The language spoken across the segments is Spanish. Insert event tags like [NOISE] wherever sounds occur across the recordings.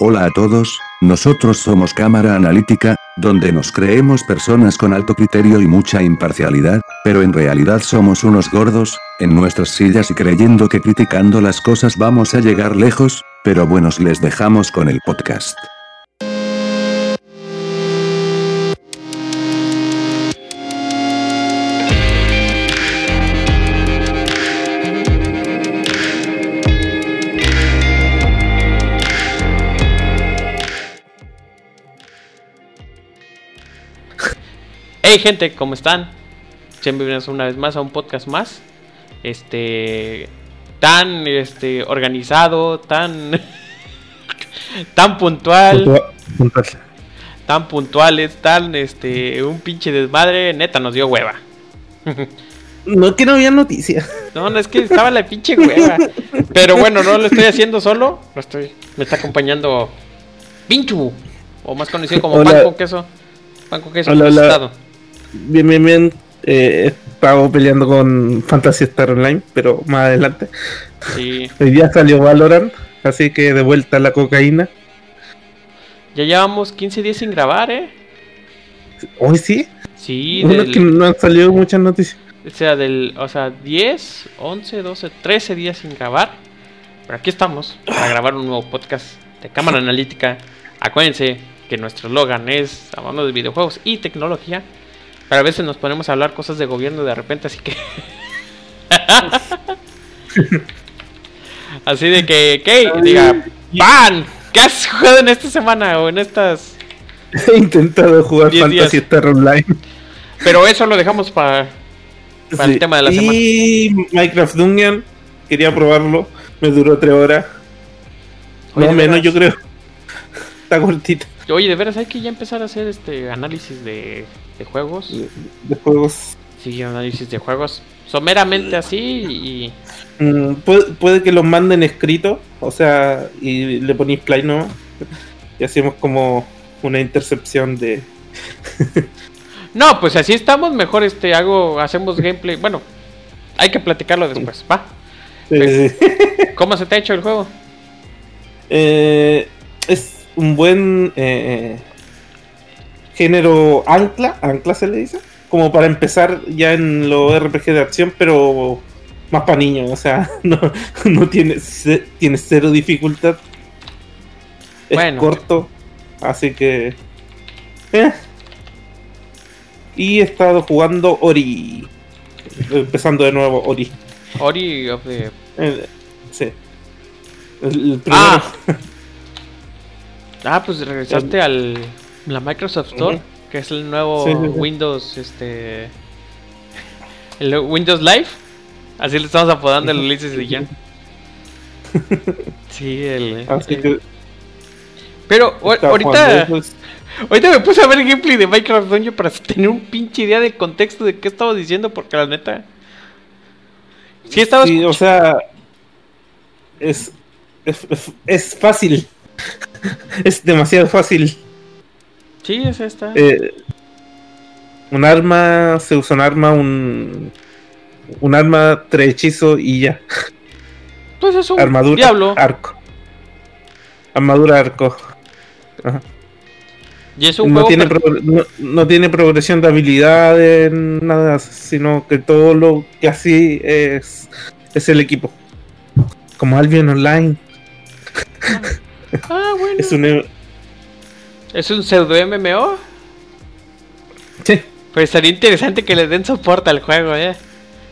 Hola a todos, nosotros somos Cámara Analítica, donde nos creemos personas con alto criterio y mucha imparcialidad, pero en realidad somos unos gordos, en nuestras sillas y creyendo que criticando las cosas vamos a llegar lejos, pero buenos les dejamos con el podcast. Hey gente, ¿cómo están? Bienvenidos una vez más a un podcast más. Este tan este organizado, tan [LAUGHS] tan puntual, tan puntuales, tan este un pinche desmadre, neta nos dio hueva. No que no había noticias. No, no es que estaba la pinche hueva. Pero bueno, no lo estoy haciendo solo, lo estoy me está acompañando Pinchu o más conocido como Hola. pan con queso. Pan con queso Hola, hola. Bien, bien, bien. Eh, estaba peleando con Fantasy Star Online, pero más adelante. Sí. [LAUGHS] Hoy día salió Valorant, así que de vuelta la cocaína. Ya llevamos 15 días sin grabar, ¿eh? Hoy sí. Sí, Uno del- que no han salido muchas noticias. o sea, del, o sea, 10, 11, 12, 13 días sin grabar. Pero aquí estamos para grabar un nuevo podcast de cámara analítica. Acuérdense que nuestro eslogan es hablando de videojuegos y tecnología. Pero a veces nos ponemos a hablar cosas de gobierno de repente, así que. [LAUGHS] así de que. Diga, ¡Pan! ¿Qué has jugado en esta semana o en estas.? [LAUGHS] He intentado jugar Fantasy. Star Online. Pero eso lo dejamos para. Para el tema de la y Minecraft Dungeon, quería probarlo. Me duró tres horas. Oye, no de menos, yo creo. [LAUGHS] Está cortito. Oye, de veras hay que ya empezar a hacer este análisis de, de juegos. De juegos. Sí, análisis de juegos. Someramente así y. Mm, puede, puede que los manden escrito, o sea, y le ponéis play nomás. Y hacemos como una intercepción de. [LAUGHS] No, pues así estamos, mejor este hago, hacemos gameplay. Bueno, hay que platicarlo después, va. ¿Cómo se te ha hecho el juego? Eh, es un buen eh, género ancla, ancla se le dice, como para empezar ya en los RPG de acción, pero más para niños, o sea, [LAUGHS] no, no tiene, tiene cero dificultad. Es Bueno. corto, así que... eh. Y he estado jugando Ori, empezando de nuevo Ori. Ori of the. Eh, sí. El, el primero. Ah. [LAUGHS] Ah, pues regresaste al. La Microsoft Store, que es el nuevo Sí, sí, sí. Windows, este. El Windows Live. Así le estamos apodando el Ulises y yo. [LAUGHS] Sí, el. Así el- que Pero ahorita. Ahorita me puse a ver el gameplay de Minecraft Dungeon para tener un pinche idea del contexto de qué estaba diciendo, porque la neta. Sí, estaba. Sí, o sea, es, es, es fácil. [LAUGHS] es demasiado fácil. Sí, es esta. Eh, un arma, se usa un arma, un, un arma, tres hechizos y ya. pues es un Armadura, diablo. arco. Armadura, arco. Ajá. Y es un No juego. tiene, per- no, no tiene progresión de habilidades, nada, sino que todo lo que así es, es el equipo. Como Albion Online. Ah, [LAUGHS] bueno. Es un, Es un pseudo MMO. Sí. Pues sería interesante que le den soporte al juego, eh.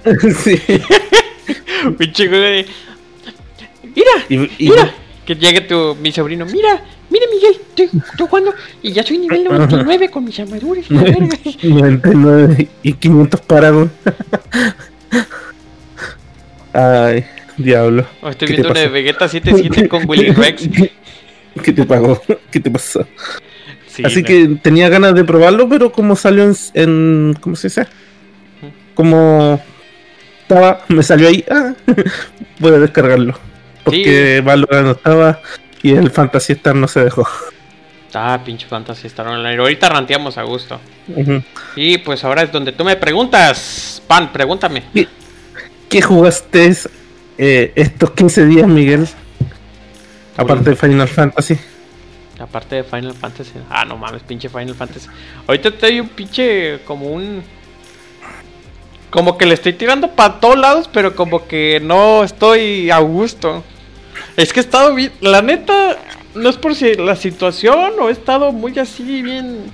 [LAUGHS] sí. [LAUGHS] Pinche juego de- Mira, Y, y- mira. Que llegue tu, mi sobrino. Mira, mira, Miguel. Estoy, estoy jugando y ya soy nivel 99 con mis armaduras. la verga. 99 y 500 Paragon. Ay, diablo. Oh, estoy ¿Qué viendo una de? Vegeta 77 con Willy [LAUGHS] Rex. ¿Qué te pagó? ¿Qué te pasó? Sí, Así que tenía ganas de probarlo, pero como salió en, en- ¿cómo se dice? Como estaba, me salió ahí, ah, [LAUGHS] voy a descargarlo. Porque Valorant no estaba y el Fantasy Star no se dejó. Ah, pinche Fantasy Star Online. Ahorita ranteamos a gusto. Y pues ahora es donde tú me preguntas. Pan, pregúntame. ¿Qué jugaste eh, estos 15 días, Miguel? Aparte de Final Fantasy. Aparte de Final Fantasy. Ah, no mames, pinche Final Fantasy. Ahorita estoy un pinche como un como que le estoy tirando para todos lados, pero como que no estoy a gusto. Es que he estado bien, la neta, no es por si la situación o he estado muy así bien.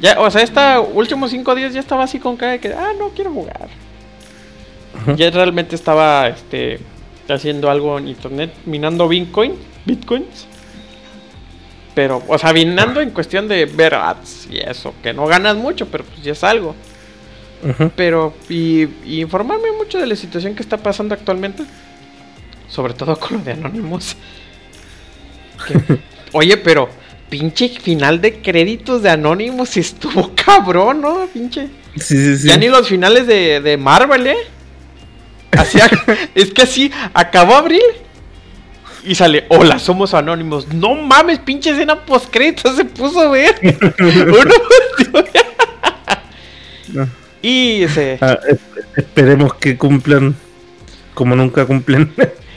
Ya, o sea, estos últimos cinco días ya estaba así con cara de que, ah, no quiero jugar. Ya realmente estaba, este, haciendo algo en internet, minando Bitcoin, bitcoins. Pero, o sea, minando en cuestión de ver ads y eso, que no ganas mucho, pero pues ya es algo. Pero, y, informarme mucho de la situación que está pasando actualmente. Sobre todo con lo de Anonymous. [LAUGHS] oye, pero pinche final de créditos de Anonymous estuvo cabrón, ¿no? Pinche. Ya ni los finales de, de Marvel, ¿eh? Así, es que así acabó abril y sale, hola, somos anónimos. No mames, pinche escena post se puso a [LAUGHS] ver. Y ese... Ah, esperemos que cumplan como nunca cumplen.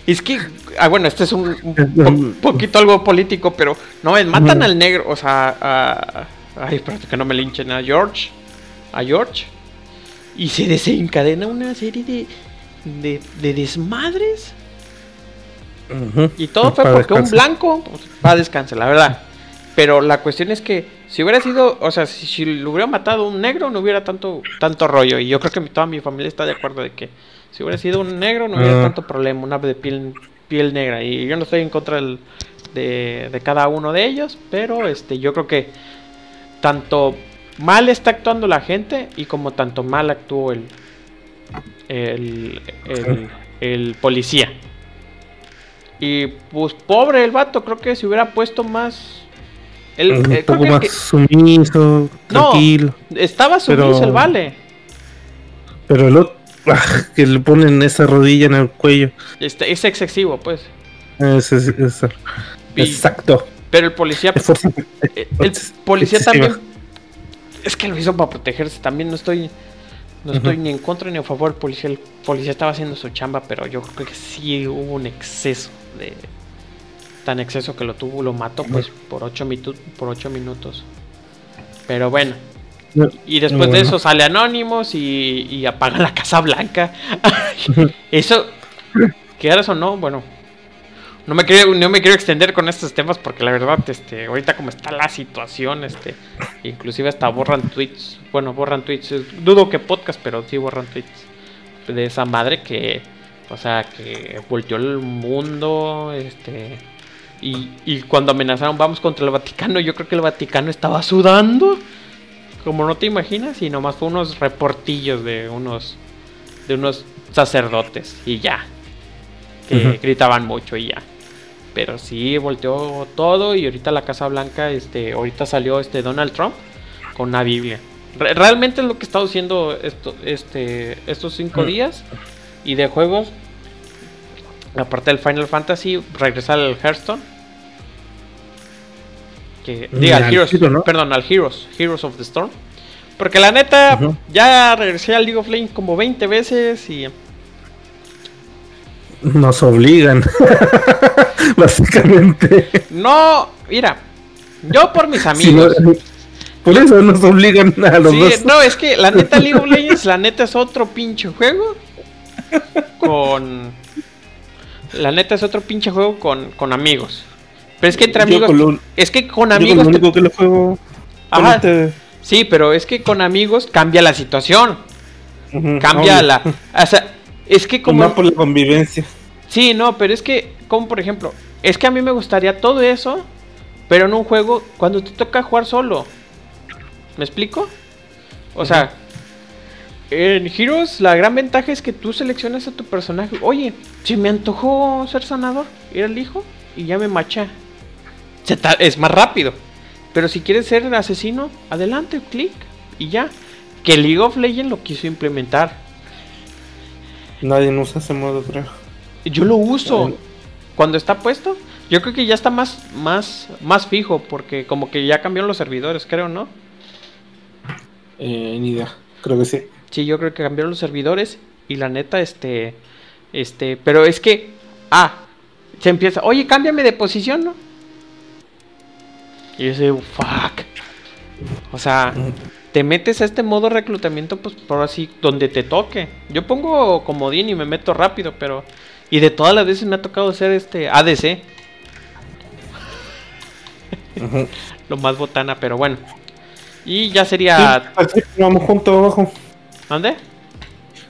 Es que, ah, bueno, este es un, poquito algo político, pero no, matan al negro, o sea, a, ay, espérate que no me linchen a George, a George, y se desencadena una serie de, de, de desmadres. Y todo fue porque un blanco pues, va a descansar, la verdad. Pero la cuestión es que si hubiera sido, o sea, si, lo hubiera matado un negro, no hubiera tanto, tanto rollo. Y yo creo que toda mi familia está de acuerdo de que si hubiera sido un negro, no hubiera ah. tanto problema, un ave de piel, piel negra. Y yo no estoy en contra de, de, cada uno de ellos, pero este, yo creo que tanto mal está actuando la gente y como tanto mal actuó el, el, el policía. Y pues pobre el vato, creo que si hubiera puesto más un eh, poco más sumiso, tranquilo. No, estaba sumiso el vale. Pero el otro, [LAUGHS] ah, que le ponen esa rodilla en el cuello. Este, es excesivo, pues. Es, exacto. Pero el policía. Eh, el policía también. Es que lo hizo para protegerse. También no estoy. No estoy ni en contra ni a favor del policía. El policía estaba haciendo su chamba, pero yo creo que sí hubo un exceso de, tan exceso que lo tuvo, lo mató pues por 8 por ocho minutos. Pero bueno. Y después de eso sale Anónimos y, y apaga la Casa Blanca. [LAUGHS] eso, quieras o no, bueno. No me, quiero, no me quiero extender con estos temas porque la verdad, este, ahorita como está la situación, este, inclusive hasta borran tweets, bueno, borran tweets, dudo que podcast, pero sí borran tweets de esa madre que, o sea, que volteó el mundo, este, y, cuando amenazaron vamos contra el Vaticano, yo creo que el Vaticano estaba sudando. Como no te imaginas, y nomás fue unos reportillos de unos de unos sacerdotes y ya. Que gritaban mucho y ya. Pero sí volteó todo y ahorita la Casa Blanca, este, ahorita salió este Donald Trump con una Biblia. realmente es lo que he estado haciendo esto, este, estos cinco días y de juegos aparte del Final Fantasy, regresar al Hearthstone. Que, diga, al Heroes, perdón, al Heroes, Heroes of the Storm. Porque la neta, ya regresé al League of Legends como 20 veces y. Nos obligan, [LAUGHS] básicamente. No, mira, yo por mis amigos. por eso nos obligan a los sí, No, es que la neta League of Legends, la neta es otro pinche juego. Con la neta es otro pinche juego con, con amigos. Pero es que entre amigos. es que con amigos. Lo único que lo juego. Este- sí, pero es que con amigos cambia la situación. cambia la. O sea, es que como. No por la convivencia. Sí, no, pero es que, como por ejemplo, es que a mí me gustaría todo eso, pero en un juego cuando te toca jugar solo. ¿Me explico? O sea, en Heroes la gran ventaja es que tú seleccionas a tu personaje. Oye, si me antojó ser sanador, ir al hijo y ya me macha. Es más rápido. Pero si quieres ser asesino, adelante, clic y ya. Que League of Legends lo quiso implementar. Nadie usa ese modo, creo. Yo lo uso. Cuando está puesto, yo creo que ya está más, más, más fijo, porque como que ya cambiaron los servidores, creo, ¿no? Eh, ni idea, creo que sí. Sí, yo creo que cambiaron los servidores y la neta, este, este, pero es que, ah, se empieza, oye, cámbiame de posición, ¿no? Y yo sé, fuck. O sea, te metes a este modo reclutamiento, pues por así, donde te toque. Yo pongo comodín y me meto rápido, pero. Y de todas las veces me ha tocado ser este ADC. [LAUGHS] Lo más botana, pero bueno. Y ya sería. Casi siempre vamos juntos abajo. ¿Dónde?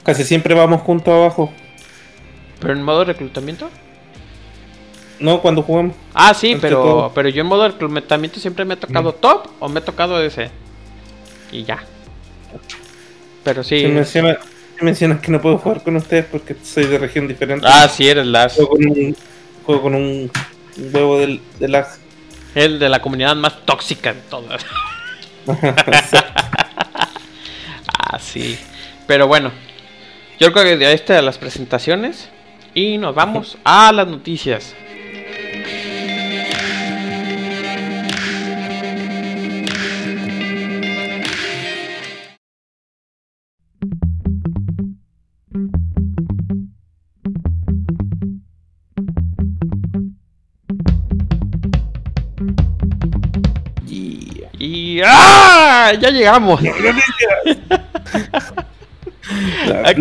Casi siempre vamos juntos abajo. ¿Pero en modo reclutamiento? No, cuando jugamos. Ah, sí, pero, todo. pero yo en modo reclutamiento siempre me ha tocado top o me ha tocado ese. Y ya. Pero sí. Se menciona, se menciona que no puedo jugar con ustedes porque soy de región diferente. Ah, sí, eres las. Juego con un, juego con un huevo del, de lag. El de la comunidad más tóxica de todas. [LAUGHS] Ah, sí. Pero bueno. Yo creo que de de las presentaciones. Y nos vamos a las noticias. Y ¡ah! ya llegamos. [LAUGHS]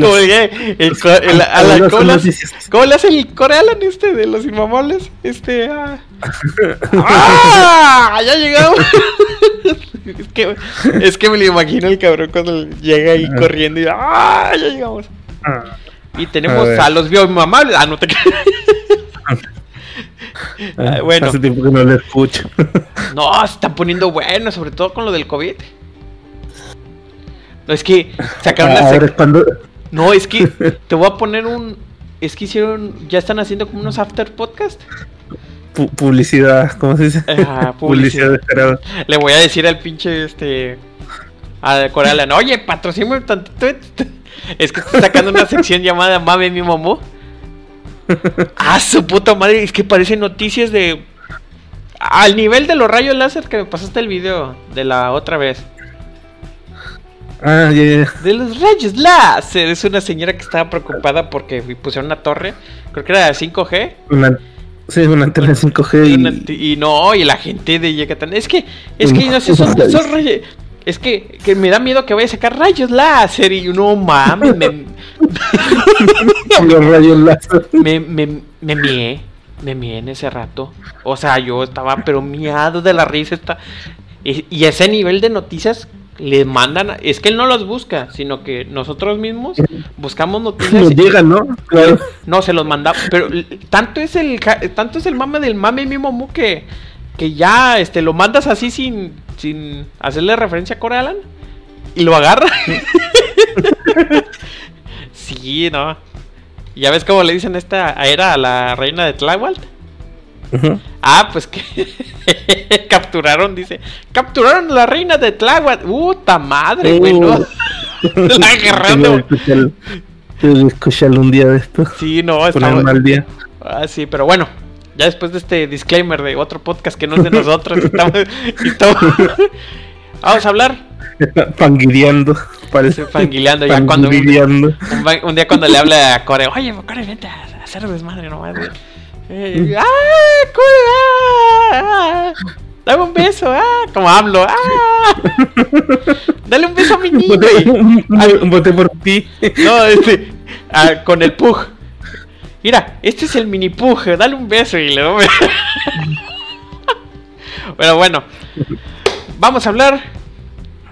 Como dije, el co- el- a la- Las ¿cómo, le hace, noticias. cómo le hace el corealan este de los inmamables? Este. ah. [LAUGHS] ¡Ah! ¡Ya llegamos! [LAUGHS] es, que, es que me lo imagino el cabrón cuando llega ahí corriendo y. ¡Ah! ¡Ya llegamos! Ah, Y tenemos A a, los bioinmamables. Ah, no te creas. Ah, bueno. Hace tiempo que no lo escucho. [LAUGHS] No, se están poniendo bueno, sobre todo con lo del COVID. No, es que sacaron Ah, sec- es cuando. No, es que te voy a poner un. Es que hicieron. Ya están haciendo como unos after podcast. pu- publicidad, ¿cómo se dice? Ajá, [LAUGHS] publicidad. publicidad. Le voy a decir al pinche este. A Corealan, oye, patrocíname tantito. [LAUGHS] Es que está sacando una sección llamada Mame mi mamó. Ah, su puta madre, es que parece noticias de. Al nivel de los rayos láser que me pasaste el video de la otra vez. Ah, ya, ya. De los rayos láser. Es una señora que estaba preocupada porque pusieron una torre. Creo que era de 5G. Una, sí, una antena 5G Y, y, una- y no, y la gente de Yucatán. Es que, es que no sé, son, [LAUGHS] son rayos. Es que, que me da miedo que vaya a sacar rayos láser. Y no mames, me, [LAUGHS] los rayos láser. me, me, me mié. Me mié en ese rato. O sea, yo estaba pero miado de la risa. Está... Y, y ese nivel de noticias le mandan. Es que él no los busca, sino que nosotros mismos buscamos noticias. Nos llegan, ¿no? Claro. No, se los mandaba. Pero tanto es el tanto es el mame del mame mismo que, que ya este lo mandas así sin, sin hacerle referencia a Corealan y lo agarra. [LAUGHS] sí, no. ¿Y ¿Ya ves cómo le dicen esta era a la reina de Tláhuac? Ujú. Ah, pues que [LAUGHS] capturaron, dice. Capturaron a la reina de Tláhuac. ¡Puta madre, güey! ¿no? [LAUGHS] La agarrando. Tengo que escucharlo un día de esto. Sí, no, está Ponerme al día. Ah, sí, pero bueno, ya después de este disclaimer de otro podcast que no es de nosotros, [LAUGHS] estamos, estamos- [LAUGHS] vamos a hablar, Panguideando. Parece. fanguileando ya cuando un, día cuando le habla a Core, oye, Core, vente a hacer desmadre nomás, güey". Eh, ¡Ah, Core! ah! Dame un beso, ah, como hablo, ah. [LAUGHS] Dale un beso a mi niño. Voté, por ti. No, este, ah, con el Pug. Mira, este es el mini Pug, dale un beso y le doy. [LAUGHS] Pero bueno, vamos a hablar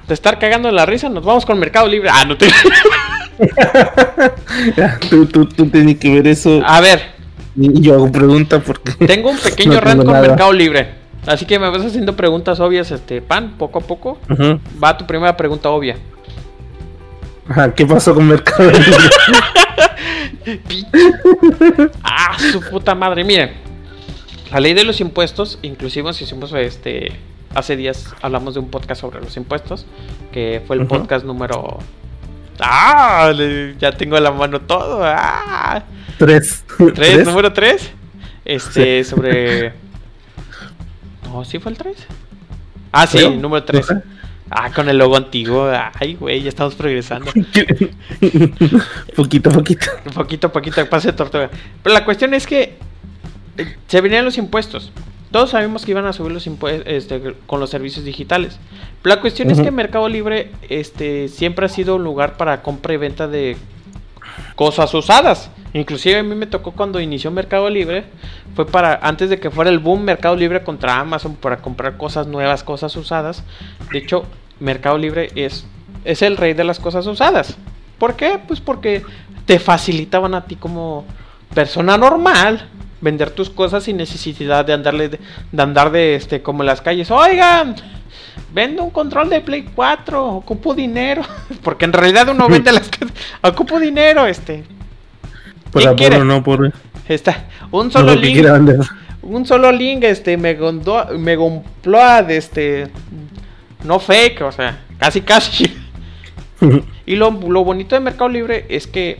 de estar cagando la risa. Nos vamos con Mercado Libre. Ah, no te. [LAUGHS] Tú, tú, tú tienes que ver eso. A ver, yo hago preguntas porque. [LAUGHS] tengo un pequeño No rant con nada. Mercado Libre. Así que me vas haciendo preguntas obvias, este pan, poco a poco. Va tu primera pregunta obvia. Ajá, ¿Qué pasó con Mercado Libre? [LAUGHS] Ah, su puta madre. Miren, la ley de los impuestos, inclusive si hicimos este. Hace días hablamos de un podcast sobre los impuestos, que fue el podcast número. ¡Ah! Ya tengo a la mano todo. ¡Ah! Tres. ¿Tres? ¿Número 3? Este, sobre. [LAUGHS] No, ¿sí fue el 3? Ah, sí, número 3. Ajá. Ah, con el logo antiguo. Ay, güey, ya estamos progresando. poquito [LAUGHS] a poquito. Poquito a poquito, pase de tortuga. Pero la cuestión es que eh, se venían los impuestos. Todos sabemos que iban a subir los impuestos este, con los servicios digitales. la cuestión es que Mercado Libre este, siempre ha sido un lugar para compra y venta de cosas usadas. Inclusive a mí me tocó cuando inició Mercado Libre, fue para antes de que fuera el boom Mercado Libre contra Amazon para comprar cosas nuevas, cosas usadas. De hecho, Mercado Libre es es el rey de las cosas usadas. ¿Por qué? Pues porque te facilitaban a ti como persona normal vender tus cosas sin necesidad de andarle de, andar de este como en las calles. Oigan, vendo un control de Play 4, ocupo dinero, [LAUGHS] porque en realidad uno vende [LAUGHS] las ocupo dinero, este. Por apuro, no por Está un solo link. Un solo link este me gondó, me de este no fake, o sea, casi casi. [LAUGHS] y lo, bonito de Mercado Libre es que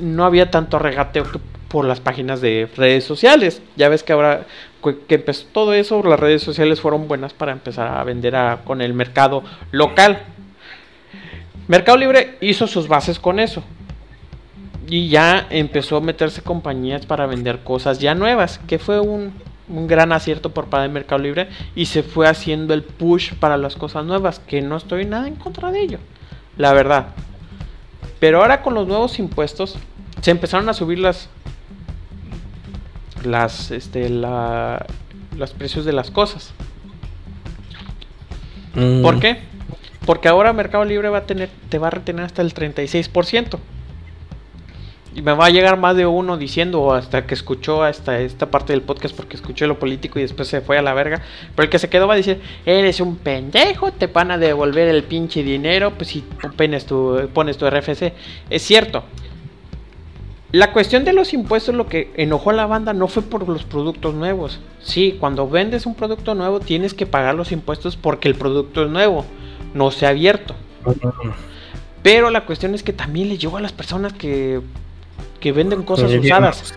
no había tanto regateo por las páginas de redes sociales. Ya ves que ahora que empezó todo eso, las redes sociales fueron buenas para empezar a vender con el mercado local. Mercado Libre hizo sus bases con eso. Y ya empezó a meterse compañías para vender cosas ya nuevas, que fue un, un gran acierto por parte de Mercado Libre. Y se fue haciendo el push para las cosas nuevas, que no estoy nada en contra de ello la verdad. Pero ahora con los nuevos impuestos se empezaron a subir las las este la, los precios de las cosas. Mm. ¿Por qué? Porque ahora Mercado Libre va a tener te va a retener hasta el 36%. Y me va a llegar más de uno diciendo hasta que escuchó hasta esta parte del podcast porque escuchó lo político y después se fue a la verga. Pero el que se quedó va a decir, eres un pendejo, te van a devolver el pinche dinero, pues si pones tu, pones tu RFC. Es cierto. La cuestión de los impuestos, lo que enojó a la banda no fue por los productos nuevos. Sí, cuando vendes un producto nuevo tienes que pagar los impuestos porque el producto es nuevo, no se ha abierto. Pero la cuestión es que también le llegó a las personas que que venden cosas usadas.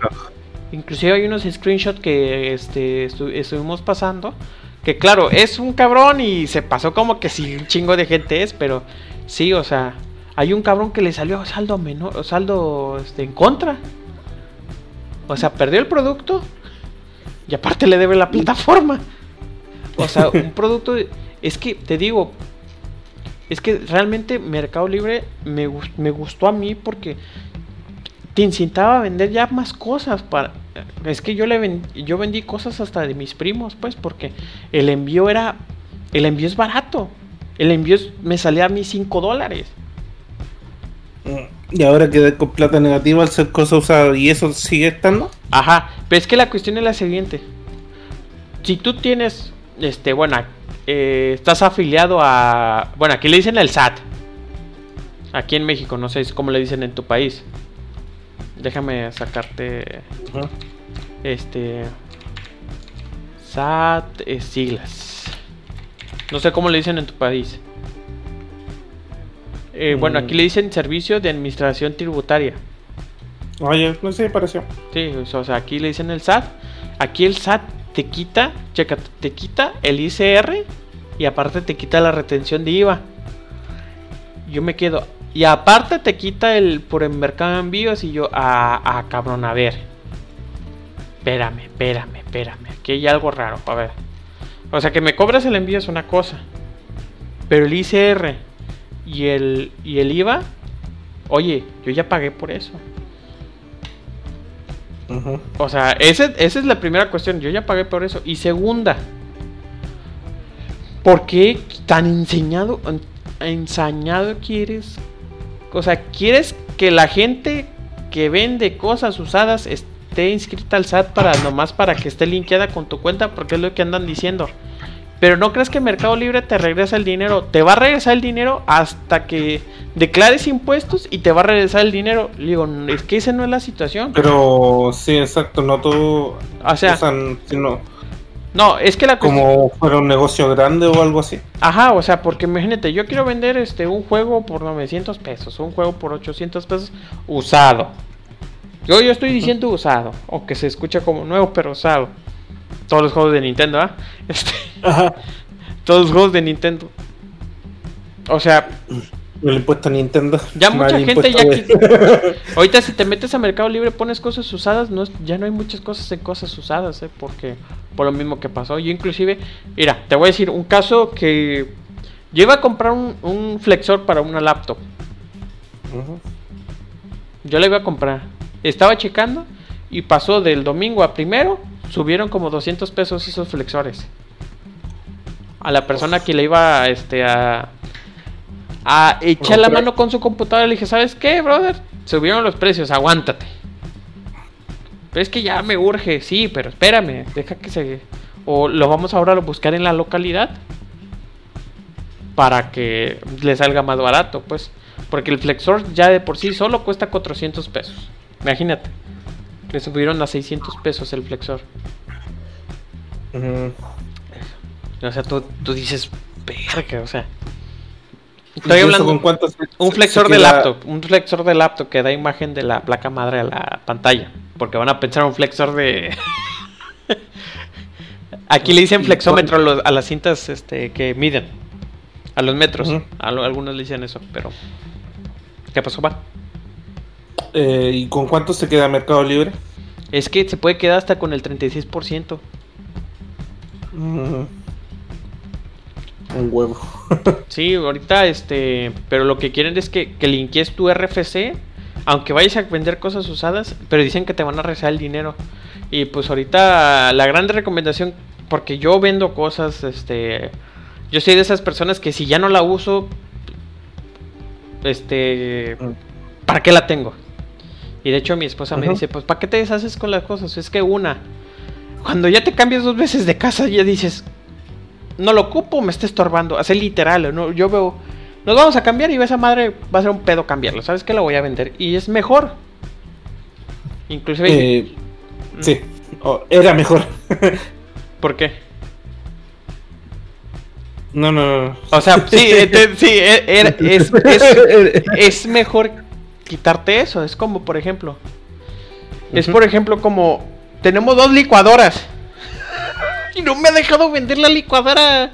Inclusive hay unos screenshots que este, estuvimos pasando. Que claro, es un cabrón y se pasó como que si un chingo de gente es, pero sí, o sea, hay un cabrón que le salió saldo menor, saldo este, en contra. O sea, perdió el producto y aparte le debe la plataforma. O sea, [LAUGHS] un producto, es que te digo, es que realmente Mercado Libre me, me gustó a mí porque te incitaba a vender ya más cosas para es que yo le yo vendí cosas hasta de mis primos pues porque el envío era el envío es barato el envío me salía a mí 5 dólares. Mm, y ahora quedé con plata negativa al ser cosa usada y eso sigue estando ajá pero es que la cuestión es la siguiente. Si tú tienes este bueno eh, estás afiliado a bueno aquí le dicen el SAT aquí en México no sé cómo le dicen en tu país Déjame sacarte. Este. SAT siglas. No sé cómo le dicen en tu país. Eh, bueno, aquí le dicen Servicio de Administración Tributaria. Oye, no sé, pareció. Sí, o sea, aquí le dicen el SAT. Aquí el SAT te quita, checa, te quita el ICR y aparte te quita la retención de IVA. Yo me quedo, y aparte te quita el por el mercado de envíos y yo, ah, ah, cabrón, a ver. Espérame, espérame, espérame. Aquí hay algo raro, a ver. O sea, que me cobras el envío es una cosa. Pero el ICR y el, y el IVA, oye, yo ya pagué por eso. O sea, esa es la primera cuestión. Yo ya pagué por eso. Y segunda, ¿por qué tan enseñado, ensañado quieres o sea, ¿quieres que la gente que vende cosas usadas esté inscrita al SAT para nomás para que esté linkeada con tu cuenta? Porque es lo que andan diciendo. Pero no crees que Mercado Libre te regresa el dinero. Te va a regresar el dinero hasta que declares impuestos y te va a regresar el dinero. Digo, es que esa no es la situación. Pero sí, exacto. No todo. O sea, sino no, es que la Como fuera un negocio grande o algo así. Ajá, o sea, porque imagínate, yo quiero vender este un juego por 900 pesos, un juego por 800 pesos usado. Yo, yo estoy diciendo usado, o que se escucha como nuevo, pero usado. Todos los juegos de Nintendo, ¿ah? [LAUGHS] Este, Ajá. Todos los juegos de Nintendo. O sea, El impuesto a Nintendo. Ya mucha gente ya [LAUGHS] Ahorita si te metes a Mercado Libre pones cosas usadas, no es- ya no hay muchas cosas en cosas usadas, ¿eh? porque por lo mismo que pasó. Yo inclusive, mira, te voy a decir un caso que yo iba a comprar un, un flexor para una laptop. Yo la iba a comprar. Estaba checando y pasó del domingo a primero, subieron como 200 pesos esos flexores. A la persona que le iba este, a, a echar la mano con su computadora le dije, ¿sabes qué, brother? Subieron los precios, aguántate. Pero es que ya me urge, sí, pero espérame, deja que se... O lo vamos ahora a buscar en la localidad para que le salga más barato, pues. Porque el flexor ya de por sí solo cuesta 400 pesos. Imagínate. Le subieron a 600 pesos el flexor. O sea, tú, tú dices, verga, o sea. ¿Y Estoy hablando con cuánto se- un flexor de laptop, un flexor de laptop que da imagen de la placa madre a la pantalla, porque van a pensar un flexor de [LAUGHS] Aquí le dicen flexómetro a, las cintas este, que miden, a los metros. Ujú. A lo- algunos le dicen eso, pero ¿qué pasó, va? Eh, ¿Y con cuánto se queda Mercado Libre? Es que se puede quedar hasta con el 36%. Mm. Un huevo. [LAUGHS] Sí, ahorita este, pero lo que quieren es que, que tu RFC, aunque vayas a vender cosas usadas, pero dicen que te van a regresar el dinero. Y pues ahorita la gran recomendación, porque yo vendo cosas, este, yo soy de esas personas que si ya no la uso, este, ¿para qué la tengo? Y de hecho mi esposa me dice, pues ¿para qué te deshaces con las cosas? Es que una, cuando ya te cambias dos veces de casa, ya dices, no lo ocupo, me está estorbando. Así literal, ¿no? yo veo, nos vamos a cambiar y esa madre va a ser un pedo cambiarlo. ¿Sabes qué? La voy a vender. Y es mejor. Inclusive, Eh, sí, Oh, era mejor. [LAUGHS] ¿por qué? no, no, no. O sea, sí, [LAUGHS] este, sí, e- era- es, es, [LAUGHS] es mejor quitarte eso. Es como, por ejemplo, es por ejemplo como, tenemos dos licuadoras. Y no me ha dejado vender la licuadora.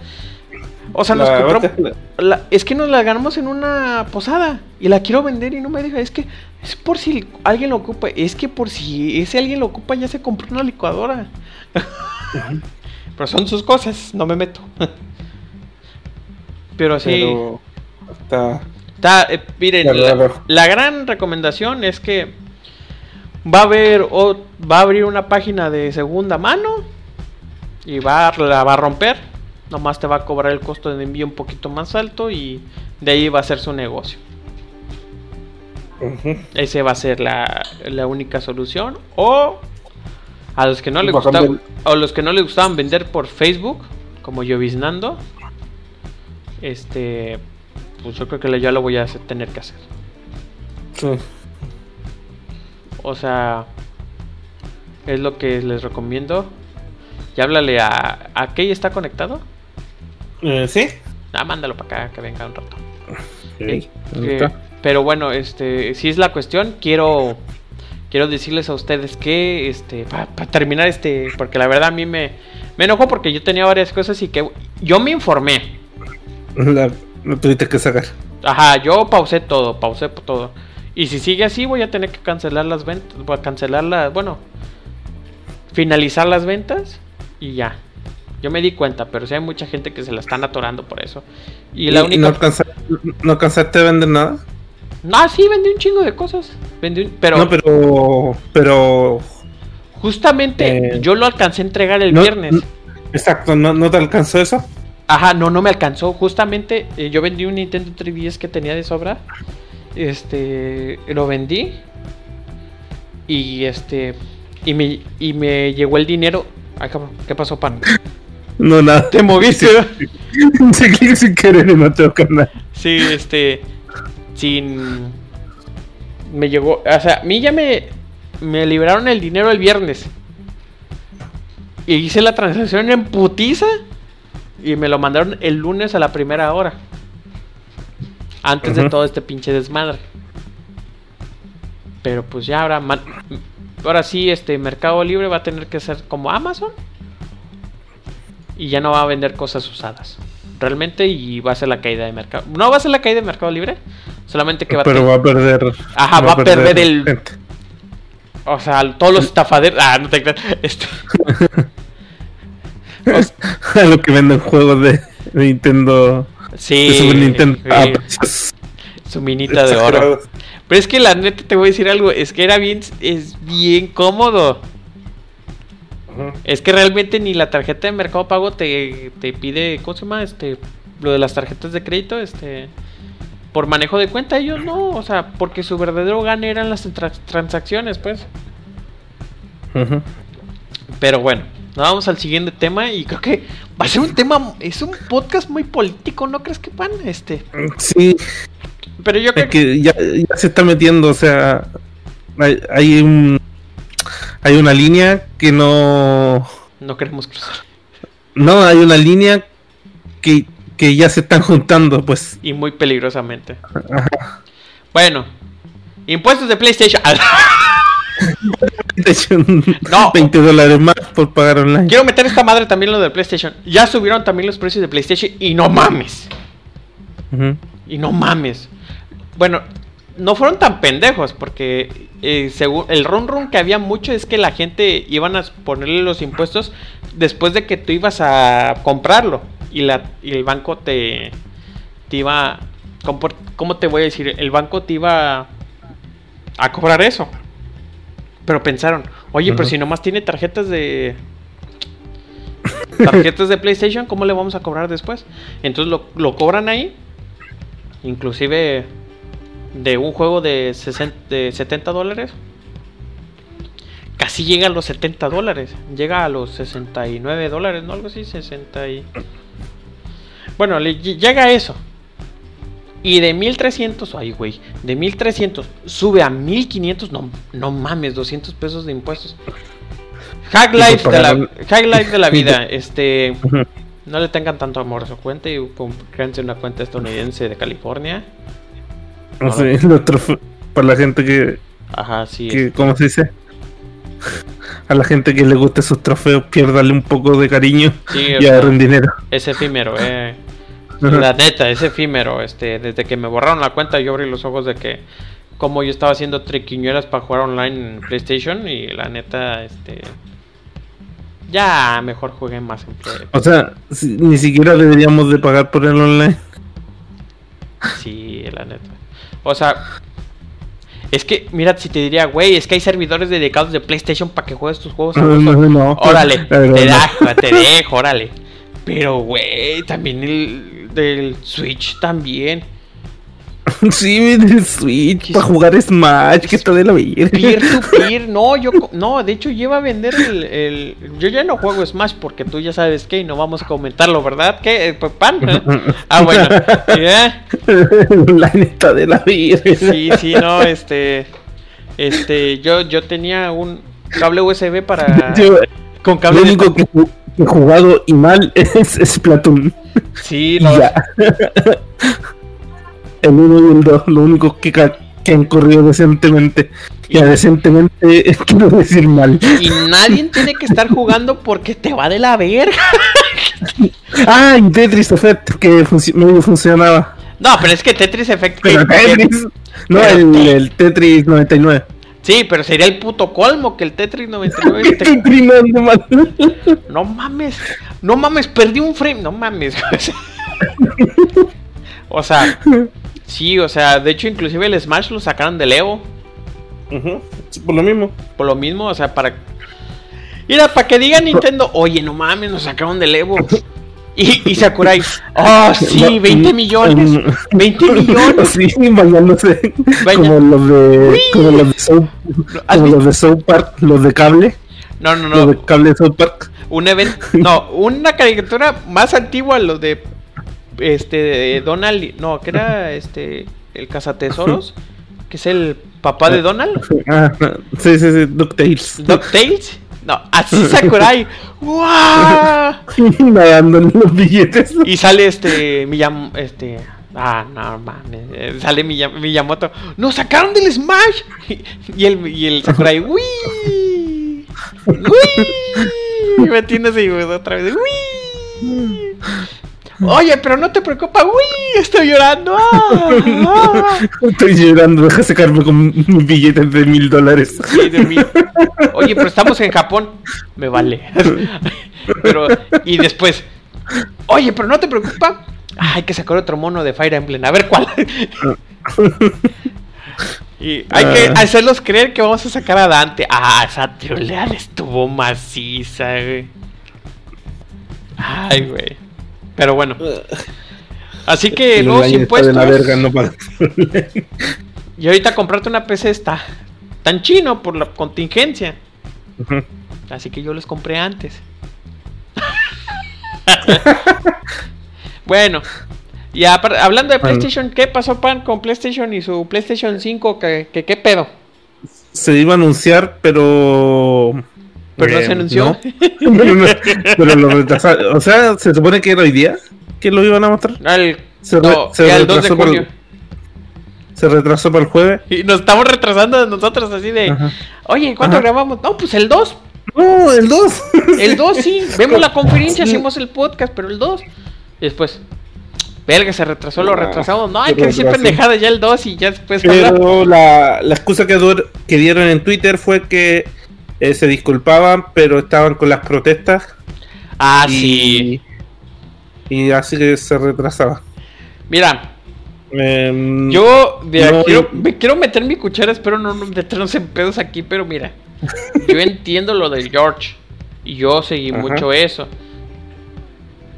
O sea, nos compramos... la- es que nos la ganamos en una posada y la quiero vender y no me deja. Es que es por si alguien lo ocupa. Es que por si ese alguien lo ocupa ya se compró una licuadora. Pero son sus cosas, no me meto. [LAUGHS] Pero sí, Pero está. está, eh, miren, la, la gran recomendación es que va a haber o va a abrir una página de segunda mano y va a- la va a romper. Nomás te va a cobrar el costo de envío un poquito más alto y de ahí va a ser su negocio. Ese va a ser la, la única solución. O a los que no a gustaba, o los que no les gustaban vender por Facebook, como Lloviznando, este, pues yo creo que ya lo voy a hacer- tener que hacer. Sí. O sea, es lo que les recomiendo. Y háblale a. ¿A qué está conectado? Eh, sí. Ah, mándalo para acá, que venga un rato. Ok, Eh, pero bueno, este, si es la cuestión, quiero quiero decirles a ustedes que, este, para terminar este, porque la verdad a mí me, me enojó porque yo tenía varias cosas y que yo me informé. La, lo tuviste que sacar. Ajá, yo pausé todo, pausé todo. Y si sigue así, voy a tener que cancelar las ventas, voy a cancelar las, bueno, finalizar las ventas y ya. Yo me di cuenta, pero sí hay mucha gente que se la están atorando por eso. Y la única ¿No, alcanza- ¿No alcanzaste a vender nada? No, sí, vendí un chingo de cosas. Vendí un- Pero, no, pero. Pero. justamente Eh, yo lo alcancé a entregar el no- viernes. no- Exacto, ¿no, ¿no te alcanzó eso? Ajá, no, no me alcanzó. Justamente eh, yo vendí un Nintendo 3DS que tenía de sobra. Este, lo vendí. Y este, y me, y me llegó el dinero. Ay, cabrón, ¿qué pasó, pan? No, nada. Te moviste, ¿verdad? [LAUGHS] Se clic sin querer y no toca nada. Sí, este. Sin. Me llegó. O sea, a mí ya me. Me liberaron el dinero el viernes. Y hice la transacción en putiza. Y me lo mandaron el lunes a la primera hora. Antes de todo este pinche desmadre. Pero pues ya ahora. man- Ahora sí, este Mercado Libre va a tener que ser como Amazon. Y ya no va a vender cosas usadas. realmente y va a ser la caída de mercado. No va a ser la caída de Mercado Libre, solamente que va Pero a va a perder. Ajá, va a perder el- gente. O sea, todos los estafaderos. Ah, no te creas. Este... [LAUGHS] O lo que venden juegos de, de Nintendo. sí. de Super Nintendo. sí, a precios su minita de [LAUGHS] oro. Pero es que la neta te voy a decir algo. Es que era bien. Es bien cómodo. Es que realmente ni la tarjeta de Mercado Pago te, te pide. ¿Cómo se llama? Este. Lo de las tarjetas de crédito. Este. Por manejo de cuenta, ellos no. O sea, porque su verdadero gane eran las tra- transacciones, pues. Pero bueno, nos vamos al siguiente tema y creo que va a ser un tema, es un podcast muy político, ¿no crees que pan? Este, Sí, pero yo creo es que, ya, ya se está metiendo, o sea, hay, hay un hay una línea que no no queremos cruzar. no hay una línea que, que ya se están juntando, pues. Y muy peligrosamente. Bueno, impuestos de PlayStation. [LAUGHS] Hecho, [LAUGHS] No. 20 dólares más por pagar online. Quiero meter esta madre también lo de PlayStation. Ya subieron también los precios de PlayStation y no mames. Y no mames. Bueno, no fueron tan pendejos porque eh, según el run run que había mucho es que la gente iban a ponerle los impuestos después de que tú ibas a comprarlo y la y el banco te te iba ¿cómo, por- cómo te voy a decir? El banco te iba a cobrar eso. Pero pensaron, "Oye, pero si nomás tiene tarjetas de [LAUGHS] tarjetas de PlayStation, ¿cómo le vamos a cobrar después?" Entonces lo, lo cobran ahí inclusive de un juego de, 60 de 70 dólares casi llega a los 70 dólares llega a los 69 dólares no algo así 60 y. Bueno le ll- llega a eso y de 1300 ay güey de 1300 sube a 1500 no no mames 200 pesos de impuestos Hack Life de la, pagar- Hack Life de la [LAUGHS] vida este no le tengan tanto amor a su cuenta y créanse una cuenta estadounidense de California. O sea, los trofe- para la gente que, Ajá, sí. que, ¿cómo se dice? A la gente que le guste sus trofeos, piérdale un poco de cariño sí, y agarren dinero. es efímero, eh. La neta, es efímero. Este, desde que me borraron la cuenta, yo abrí los ojos de que como yo estaba haciendo triquiñuelas para jugar online en PlayStation y la neta, este, ya mejor jugué más en Play. O sea, si- ni siquiera deberíamos de pagar por el online. Sí, la neta. O sea, es que, mira, si te diría, güey, es que hay servidores dedicados de PlayStation para que juegues tus juegos. No, gusto". no, no. Órale, te dejo, te dejo, órale. Pero, güey, también el del Switch también. [LAUGHS] Sí, de Switch ¿Qué para jugar Smash, que está de la vida. Peer to [LAUGHS] peer, no, yo, no, de hecho lleva a vender el, el- yo ya no juego Smash porque tú ya sabes que y no vamos a comentarlo, ¿verdad? ¿Qué? Eh, pan. ¿eh? [LAUGHS] Ah, bueno. ¿ya? La neta de la vida. Sí, sí, no, este, este, yo, yo tenía un cable USB para, Yo, con lo cable de- único que he jugado y mal [LAUGHS] es, es Platoon. sí, no, ya. el 1 y el 2, lo único que, han corrido decentemente. Y- Ya decentemente [LAUGHS] quiero decir mal. y nadie tiene que estar jugando porque te va de la verga. Ah, y Tetris Effect, que medio funcionaba. No, pero es que Tetris Effect. Pero eh, Tetris. No, el, el Tetris 99. Sí, pero sería el puto colmo que el Tetris 99 te- [LAUGHS] Tetris [LAUGHS] no mames, no mames, perdí un frame, no mames. [LAUGHS] o sea, sí, o sea, de hecho inclusive el Smash lo sacaron del Evo. Ujú, sí, Por lo mismo. Por lo mismo, o sea, para... Mira, para que diga Nintendo, oye, no mames, nos sacaron del Evo. Y, y Sakurai, oh, [LAUGHS] sí, 20 millones. 20 [LAUGHS] millones. Sí, bañándose. Como los de. Uy. Como los de South, ¿Has como los de South Park, los de cable. No, no, Los de no. cable de South Park. Un evento, [LAUGHS] no, una caricatura más antigua, lo de este de Donald, no, que era este el cazatesoros, que es el papá de Donald, Ah, sí, sí, sí, DuckTales. DuckTales. No, así Sakurai. ¡Guau! [LAUGHS] Nadando en los billetes. Y sale este Miyam, este ah, no mames, sale Miyam- Miyamoto. ¡Nos sacaron del Smash! [LAUGHS] Y el y el Sakurai, ¡Uy! ¡Uy! Metiéndose y otra vez, ¡Uy! Oye, pero no te preocupa, uy, estoy llorando. ah, ah". Estoy llorando, deja secarme con mis billetes de mil dólares. Sí, de mí. Oye, pero estamos en Japón. Me vale. Pero, y después, oye, pero no te preocupa. Ah, hay que sacar otro mono de Fire Emblem. A ver cuál. Y hay que Ah. hacerlos creer que vamos a sacar a Dante. Ah, esa troleada estuvo maciza, güey. Ay, güey. Pero bueno. [LAUGHS] Así que El nuevos impuestos. de la verga, no paga. Y ahorita comprarte una PC está tan chino por la contingencia. Así que yo los compré antes. [LAUGHS] bueno, y hablando de. PlayStation, ¿qué pasó pan con PlayStation y su PlayStation 5? ¿Qué, qué, qué pedo? Se iba a anunciar, pero. Pero no eh, se anunció. no. [LAUGHS] pero, no- pero lo retrasaron. O sea, se supone que era hoy día que lo iban a mostrar. No, el, Se, re- no, se ya el 2 de retrasó para junio. el, se retrasó para el jueves. Y nos estamos retrasando nosotros así de, Ajá. oye, ¿cuándo Ajá. grabamos? No, pues el 2. No, el 2. [LAUGHS] El 2 sí. [LAUGHS] Vemos la conferencia, hacemos el podcast, pero el 2. Y después, verga, se retrasó, lo No, retrasamos. No, hay que decir retrasó. pendejada ya el 2 y ya después. Pero la, la excusa que, que dieron en Twitter fue que eh, se disculpaban, pero estaban con las protestas. Ah, y, sí. Y así que se retrasaba. Mira, Em, Yo mira, No, quiero, me quiero meter mi cuchara, espero no no meternos en pedos aquí, pero mira, [LAUGHS] yo entiendo lo del George y yo seguí Ajá. mucho eso.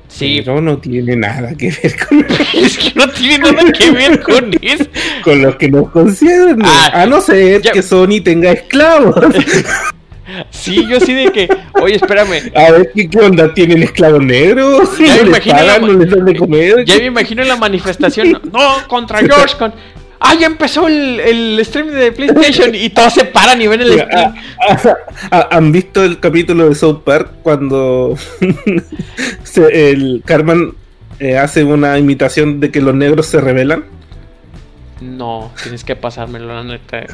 Sí, Pero no tiene nada que ver con, [LAUGHS] es que no tiene nada que ver con eso. [LAUGHS] con lo que nos concierne. Ah, a no ser ya- que Sony tenga esclavos. Sí, yo sí de que, oye, espérame, A ver, ¿qué, qué onda? ¿Tienen esclavos negros? Ya me ¿No les imagino pagan? la- ¿No les dan de comer? ya me imagino la manifestación, no, contra George, con, ah, ya empezó el, el stream de PlayStation y todos se paran y ven el stream. ah, ah, ¿Han visto el capítulo de South Park cuando [LAUGHS] el Carmen eh, hace una imitación de que los negros se rebelan? No, tienes que pasármelo, la neta.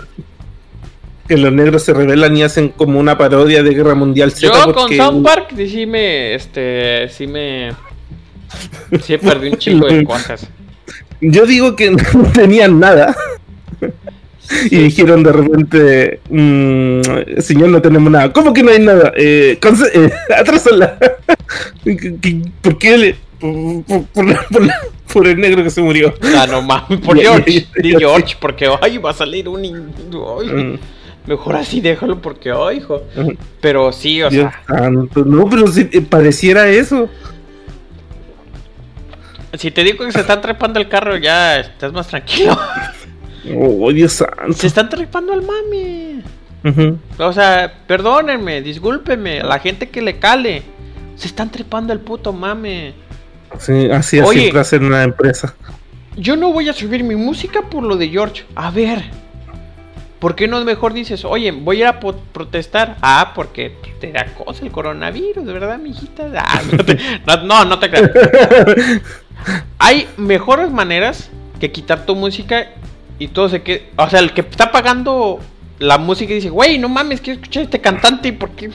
Que los negros se rebelan y hacen como una parodia de Guerra Mundial Z. Yo con South Park sí me, este, sí me, sí perdí un chingo de [LAUGHS] cosas. Yo digo que [LAUGHS] no tenían nada. Y dijeron de repente, mm, señor, no tenemos nada. ¿Cómo que no hay nada? Eh, eh, [LAUGHS] atrásala. ¿Qué- qué- ¿Por qué le.? Por, el negro que se murió. Ah, no mames, por George, di George, porque ay, va a salir un Mm, mejor así déjalo porque ay, hijo. Pero sí, o Dios sea, santo. No, pero si pareciera eso. si te digo que se están trepando el carro, ya estás más tranquilo. Oh, Dios santo. Se están trepando al mami. O sea, perdónenme, discúlpenme, a la gente que le cale. Se están trepando el puto mame. Sí, así es Oye. siempre hacer una empresa. Yo no voy a subir mi música por lo de George. A ver. ¿Por qué no mejor dices, oye, voy a ir a protestar? Ah, porque te da cosa el coronavirus, verdad, mijita. [LAUGHS] Ah, no, te, no, no, no te creas. [LAUGHS] Hay mejores maneras que quitar tu música y todo se que O sea, el que está pagando la música y dice, güey, no mames, quiero escuchar a este cantante. ¿Y por qué?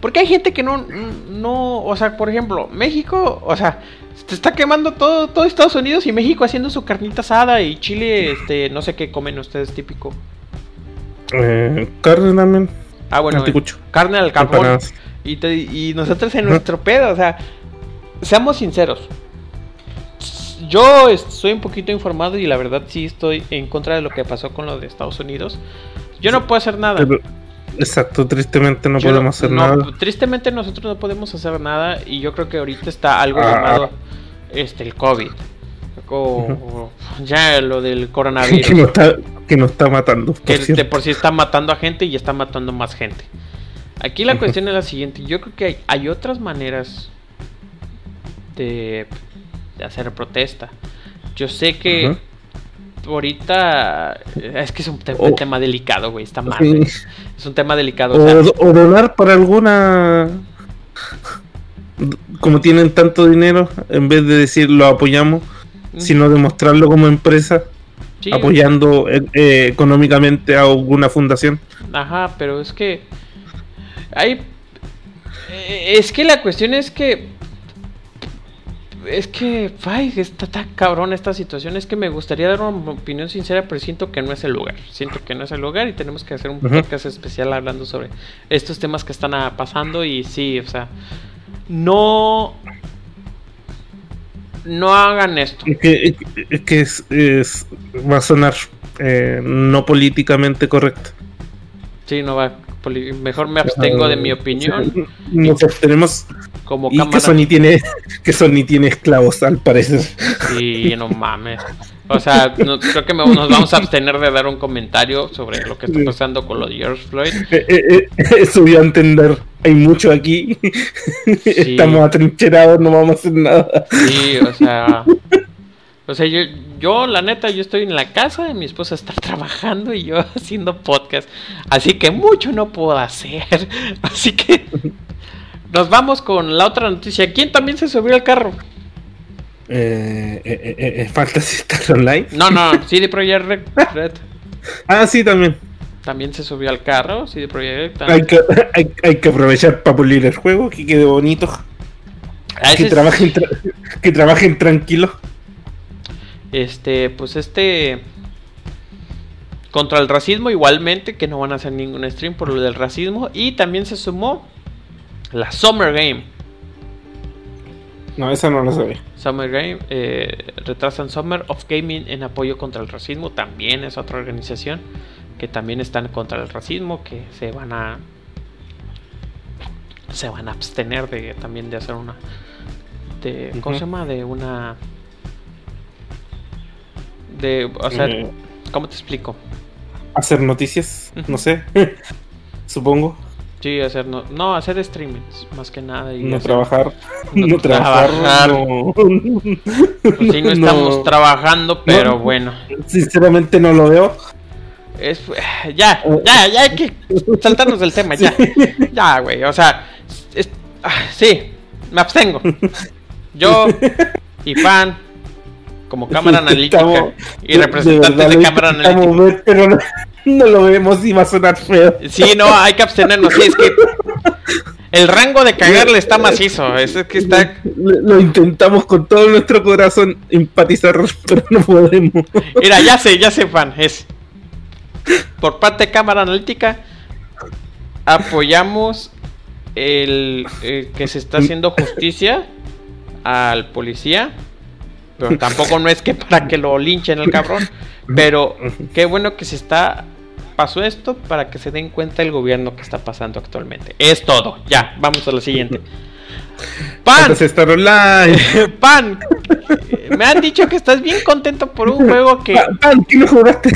Porque hay gente que no, no, o sea, por ejemplo, México, o sea, se está quemando todo, todo Estados Unidos y México haciendo su carnita asada y Chile, este, no sé qué comen ustedes típico. Eh, carne también. Ah, bueno, carne al carbón. Y, te- y nosotros en nuestro pedo, o sea, seamos sinceros. Yo es- soy un poquito informado y la verdad sí estoy en contra de lo que pasó con lo de Estados Unidos. Yo no puedo hacer nada. Pero- exacto, tristemente no Yo podemos hacer no, nada. Tristemente nosotros no podemos hacer nada y yo creo que ahorita está algo Ah. llamado este el COVID. O- Ya lo del [LAUGHS] que, coronavirus. nos está, que nos está matando. por que cierto. de por sí está matando a gente y está matando más gente. Aquí la cuestión es la siguiente. Yo creo que hay, hay otras maneras de, de hacer protesta. Yo sé que. Ahorita es que es un, te- Oh. tema delicado, güey. Está mal. Sí. güey. Es un tema delicado. O, o sea, o donar para alguna. Como tienen tanto dinero, en vez de decir lo apoyamos, sino demostrarlo como empresa, sí, apoyando eh, eh, económicamente a alguna fundación. Ajá, pero es que hay eh, es que la cuestión es que es que, ay, está tan cabrón esta situación. Es que me gustaría dar una opinión sincera, pero siento que no es el lugar. Siento que no es el lugar y tenemos que hacer un podcast especial hablando sobre estos temas que están pasando. Y sí, o sea, no. No hagan esto. Es que, es, que es, va a sonar eh, no políticamente correcto. Sí, no va. Mejor me abstengo de mi opinión. Nos abstenemos como y que Sony tiene que Sony tiene esclavos al parecer. Sí, no mames. O sea, creo que nos vamos a abstener de dar un comentario sobre lo que está pasando con lo de George Floyd. Eh, eh, eh, eso voy a entender. Hay mucho aquí. Estamos atrincherados, no vamos a hacer nada. Sí, o sea. O sea, yo, yo, la neta, yo estoy en la casa y mi esposa está trabajando y yo [LAUGHS] haciendo podcast. Así que mucho no puedo hacer. Así que nos vamos con la otra noticia. ¿Quién también se subió al carro? Eh, eh, eh, eh Fantasy Star Online. No, no, [LAUGHS] CD Projekt Red. ah, sí, también. También se subió al carro, CD Projekt hay que, hay, que, aprovechar para pulir el juego, que quede bonito. Ah, que, trabajen que trabajen tranquilo. Este, pues este. Contra el racismo, igualmente, que no van a hacer ningún stream por lo del racismo. Y también se sumó la Summer Game. No, esa no la sabía. Summer Game, eh, retrasan Summer of Gaming en apoyo contra el racismo. También es otra organización que también están contra el racismo, que se van a se van a abstener de también de hacer una de ¿cómo se llama? de una de o sea, eh, ¿cómo te explico? Hacer noticias, no sé. [LAUGHS] Supongo. Sí, hacer no, no hacer streamings más que nada y no trabajar, [LAUGHS] no, trabajar, no, pues sí, no [LAUGHS] estamos trabajando, pero bueno. Sinceramente no lo veo. Es, ya, ya, ya hay que saltarnos del tema, ya. [LAUGHS] Ya, güey, o sea, ah, sí, me abstengo. Yo y fan como cámara analítica y representantes de, cámara analítica. Pero no, lo vemos y va a sonar feo. Sí, no, hay que abstenernos. Sí, es que el rango de cagarle está macizo. Es que está. Lo intentamos con todo nuestro corazón empatizar, pero no podemos. Mira, ya sé, ya sé, fan. Es. Por parte de cámara analítica, apoyamos el que se está haciendo justicia al policía pero tampoco no es que para que lo linchen el cabrón. Pero qué bueno que se está. Pasó esto para que se den cuenta el gobierno que está pasando actualmente. Es todo. Ya, vamos a lo siguiente. [LAUGHS] Pan. [LAUGHS] Pan. Me han dicho que estás bien contento por un juego que. Pan, ¿qué no jugaste?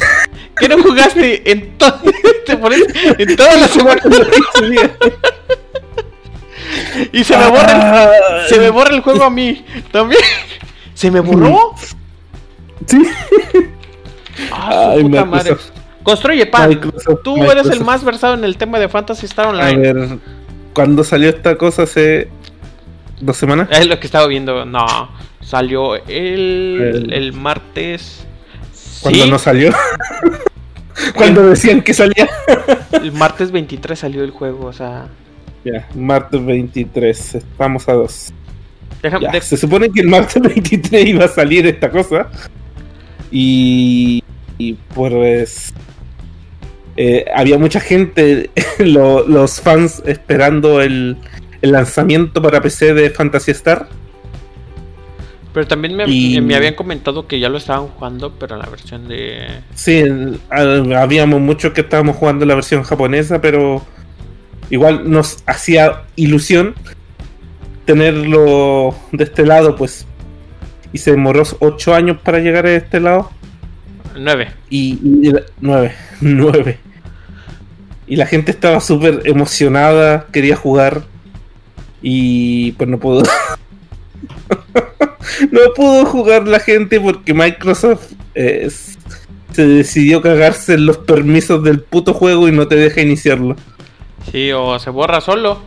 ¿Qué no jugaste en, [LAUGHS] en todas las semanas? y se me borra se me borra el juego a mí también. ¿Se me borró? Sí. Ah, su puta madre. Construye pan. Tú eres el más versado en el tema de Fantasy Star Online. A ver, ¿cuándo salió esta cosa? ¿Hace dos semanas? Es lo que estaba viendo. No, salió el, el... martes. ¿Cuándo no salió? [LAUGHS] Cuando decían que salía. el martes 23 salió el juego, o sea. Ya, martes 23, estamos a dos se supone que el martes [LAUGHS] 23 iba a salir esta cosa. Y, y pues eh, había mucha gente, [LAUGHS] los fans esperando el, lanzamiento para PC de Fantasy Star. Pero también me, habían comentado que ya lo estaban jugando, pero en la versión de... Sí, habíamos muchos que estábamos jugando la versión japonesa, pero igual nos hacía ilusión tenerlo de este lado, pues. Y se demoró ocho años para llegar a este lado. Nueve. Y, nueve. [LAUGHS] Nueve. Y la gente estaba súper emocionada, quería jugar. Y pues no pudo. [LAUGHS] no pudo jugar la gente porque Microsoft eh, se decidió cagarse en los permisos del puto juego y no te deja iniciarlo. Sí, o se borra solo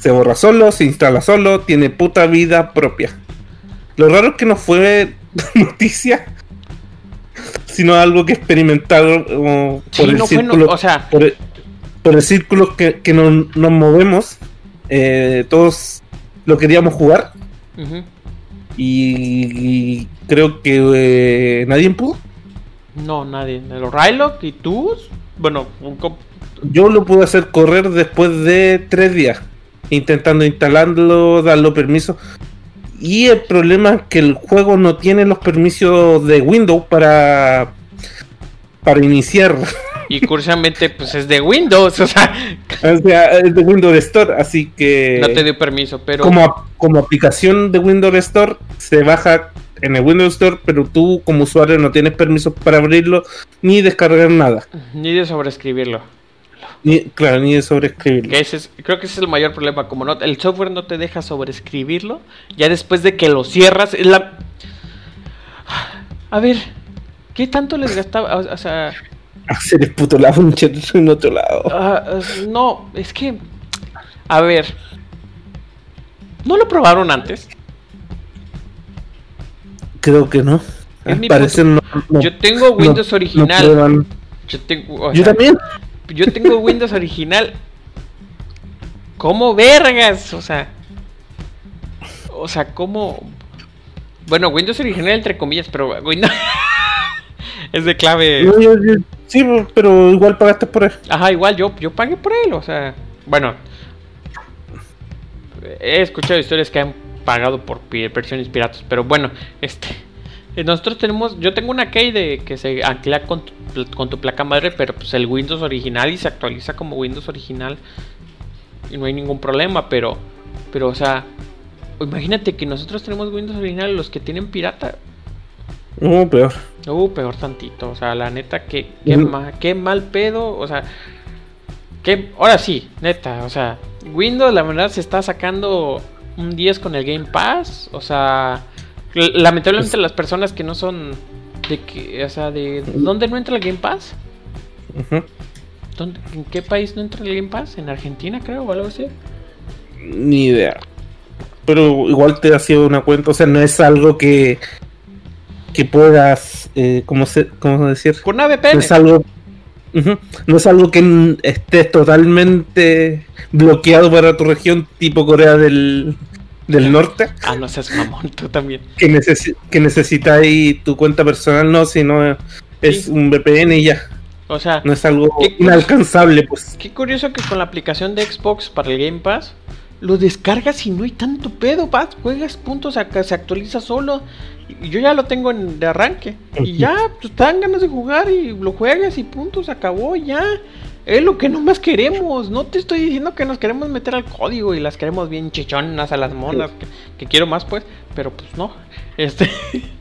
se borra solo, se instala solo, tiene puta vida propia. Lo raro es que no fue [LAUGHS] noticia, sino algo que experimentaron por, el círculo, por, el, círculo que, nos, movemos. Eh, todos lo queríamos jugar. Y, creo que eh, nadie pudo. No, nadie. Los Rylock y tú. Bueno, un yo lo pude hacer correr después de tres días. Intentando instalarlo, darle permiso. Y el problema es que el juego no tiene los permisos de Windows para, para iniciar. [LAUGHS] Y curiosamente, pues es de Windows, [LAUGHS] o sea. es de Windows Store, así que. No te dio permiso, pero. Como, como aplicación de Windows Store, se baja en el Windows Store, pero tú como usuario no tienes permiso para abrirlo ni descargar nada. Ni de sobreescribirlo. Ni, claro, ni de sobreescribirlo. creo que ese es el mayor problema. Como no, el software no te deja sobreescribirlo, ya después de que lo cierras, la... A ver, ¿qué tanto les gastaba? O, sea... [LAUGHS] Hacer el puto launcher en otro lado. Ah, no, es que... A ver. ¿No lo probaron antes? Creo que no. Parece no, Yo tengo Windows original. Yo, tengo, Yo también yo tengo [LAUGHS] Windows original. ¿Cómo vergas? O sea. O sea, ¿cómo? Bueno, Windows original entre comillas, pero Windows. [LAUGHS] es de clave. Sí, pero igual pagaste por él. Ajá, igual yo, yo pagué por él, o sea. Bueno. He escuchado historias que han pagado por versiones piratas, pero bueno, este. Eh, nosotros tenemos, yo tengo una key de que se ancla con tu, con tu placa madre, pero pues el Windows original y se actualiza como Windows original y no hay ningún problema, pero, pero o sea, imagínate que nosotros tenemos Windows original y los que tienen pirata. Uh, peor. Uh, peor tantito, o sea, la neta, que qué, mal pedo, o sea, que, ahora sí, neta, o sea, Windows la verdad se está sacando un 10 con el Game Pass, o sea, Lamentablemente las personas que no son de que, o sea, de ¿dónde no entra el Game Pass? ¿En qué país no entra el Game Pass? ¿En Argentina creo o algo así? Ni idea. Pero igual te ha sido una cuenta, o sea, no es algo que que puedas, eh, ¿cómo, se, ¿cómo decir? Con una VPN. No es algo, no es algo que estés totalmente bloqueado para tu región, tipo Corea del, del norte. Ah, no seas mamón, tú también. Que, que necesita ahí tu cuenta personal, no, sino es un VPN y ya. O sea, no es algo inalcanzable, pues. Qué curioso que con la aplicación de Xbox para el Game Pass lo descargas y no hay tanto pedo, vas, juegas puntos, se actualiza solo. Y yo ya lo tengo en, de arranque. Y ya, pues te dan ganas de jugar y lo juegas y puntos, acabó, ya. Es lo que nomás queremos. No te estoy diciendo que nos queremos meter al código y las queremos bien chichonas a las monas. Que, quiero más, pues. Pero pues no. Este. [LAUGHS]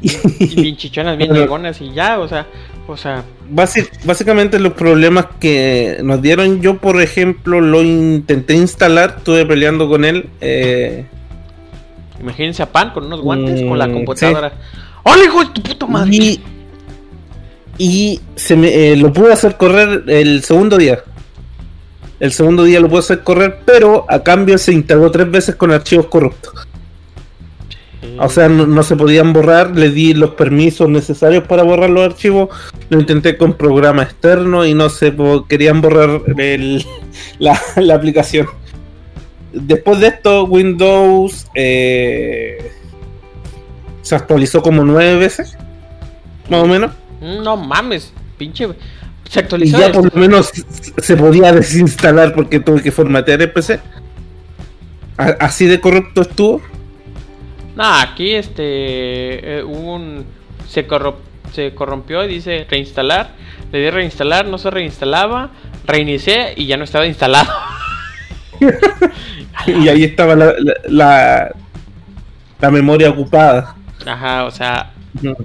y bien chichonas, bien dragonas y ya, o sea. O sea. básicamente los problemas que nos dieron, yo por ejemplo lo intenté instalar, estuve peleando con él. Eh, Imagínense a Pan con unos guantes, con la mm, computadora. ¡Hola, hijo de tu puta madre! y se me, eh, lo pude hacer correr el segundo día. El segundo día lo pude hacer correr, pero a cambio se integró tres veces con archivos corruptos. O sea, no, se podían borrar, le di los permisos necesarios para borrar los archivos, lo intenté con programa externo y no se querían borrar [LAUGHS] la, aplicación. Después de esto, Windows eh, se actualizó como nueve veces, más o menos. No mames, pinche. Se actualizó. Y ya por lo menos se podía desinstalar porque tuve que formatear el PC. Así de corrupto estuvo. No, aquí este. Eh, un. Se, se corrompió y dice reinstalar. Le di reinstalar, no se reinstalaba. Reinicié y ya no estaba instalado. [LAUGHS] y ahí estaba la, la, la, memoria ocupada. Ajá, o sea. No,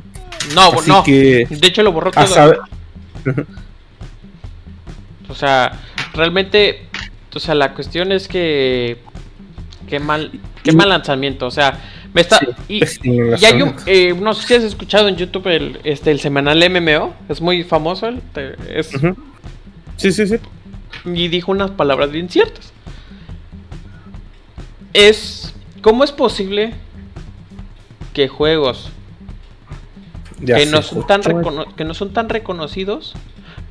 no. de hecho lo borró todo. o sea, realmente, o sea, la cuestión es que qué mal, qué mal lanzamiento, o sea, me está y, hay un, eh, no sé si has escuchado en YouTube el, este el semanal MMO, es muy famoso, es, sí, sí, sí, y dijo unas palabras bien ciertas. Es, ¿cómo es posible que juegos que no, son tan que no son tan reconocidos,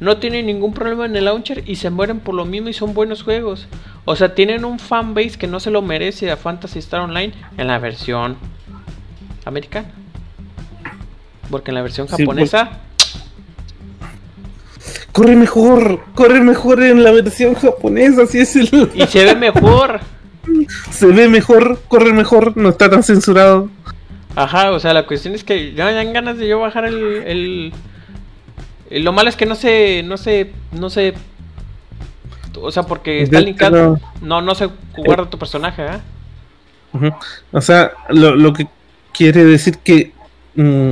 no tienen ningún problema en el launcher y se mueren por lo mismo y son buenos juegos. O sea, tienen un fanbase que no se lo merece a Fantasy Star Online en la versión americana. Porque en la versión Sí, japonesa, Corre mejor, corre mejor en la versión japonesa, si es el... [LAUGHS] y se ve mejor. Se ve mejor, corre mejor, no está tan censurado. Ajá, o sea, la cuestión es que ya dan ganas de yo bajar el- Lo malo es que no sé, no sé, no sé... O sea, porque está linkado. No, no se guarda tu personaje. Ujú. O sea, lo, lo que quiere decir que mm,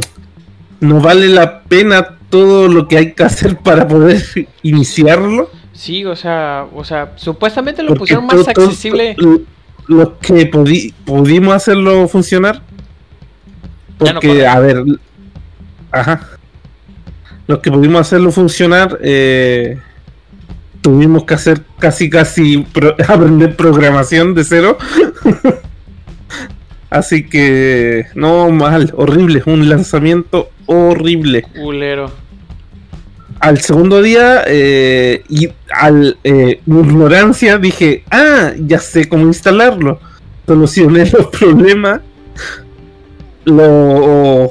no vale la pena todo lo que hay que hacer para poder iniciarlo. Sí, o sea, o sea, supuestamente lo porque pusieron más todo- accesible. lo- Lo que pudi- pudimos hacerlo funcionar. No Porque, a ver, ajá. Los que pudimos hacerlo funcionar, eh, tuvimos que hacer casi, casi pro- [LAUGHS] aprender programación de cero. [LAUGHS] Así que, no, mal, horrible, un lanzamiento horrible. Culero. Al segundo día, eh, y al eh, ignorancia, dije, ah, ya sé cómo instalarlo. Solucioné los problemas. Lo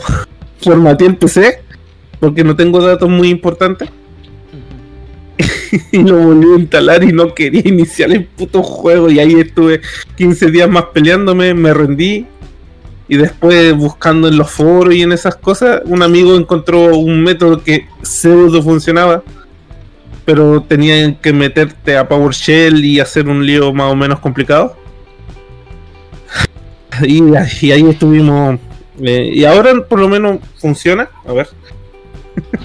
formateé el PC, porque no tengo datos muy importantes. [LAUGHS] Y lo volví a instalar y no quería iniciar el puto juego. Y ahí estuve 15 días más peleándome, me rendí. Y después buscando en los foros y en esas cosas, un amigo encontró un método que pseudo funcionaba. Pero tenían que meterte a PowerShell y hacer un lío más o menos complicado. [SIGHS] Y, y ahí estuvimos. eh, y ahora por lo menos funciona. A ver.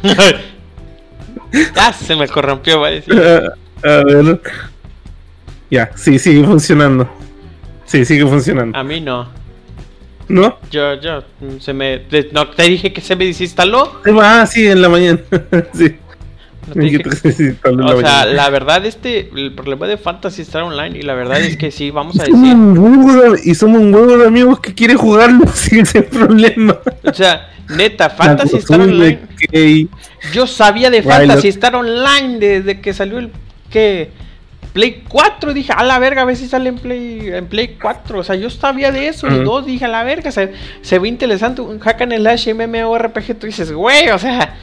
[LAUGHS] ya se me corrompió, va a decir. [LAUGHS] A ver. Ya, sí, sigue funcionando. Sí, sigue funcionando. A mí no. ¿No? Yo, yo, se me. no, te dije que se me desinstaló. Ah, sí, en la mañana. [LAUGHS] sí. No te dije- [LAUGHS] en O sea, la verdad, este. El problema de Fantasy Star Online. Y la verdad es que sí, vamos a Somos decir. un huevo y somos un huevo de amigos que quiere jugarlo [LAUGHS] sin ese problema. O sea, neta, Fantasy Star Online. que- Yo sabía de Fantasy Star Online desde que salió el. que Play 4. Dije, a la verga, a ver si sale en Play, en Play 4. O sea, yo sabía de eso. Y Ujú. dos, dije, a la verga, se, se ve interesante. Un hack and slash MMORPG. Tú dices, güey, o sea.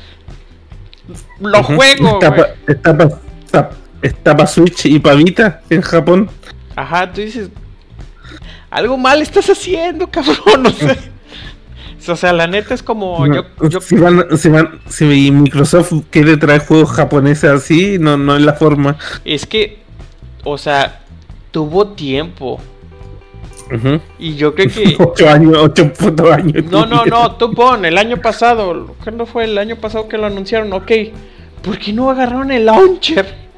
Lo Ujú. juego, Está güey. pa- está pa- está- está pa Switch y pa Vita en Japón. Ajá, tú dices. Algo mal estás haciendo, cabrón. [LAUGHS] O sea, o sea la neta es como. No, yo, yo, si, van, si, van, si Microsoft quiere traer juegos japoneses así, no, no es la forma. es que. O sea, tuvo tiempo. Y yo creo que. [LAUGHS] Ocho años, ocho putos años. No, no, no, tú pon, el año pasado, ¿cuándo fue el año pasado que lo anunciaron? Ok, ¿por qué no agarraron el launcher?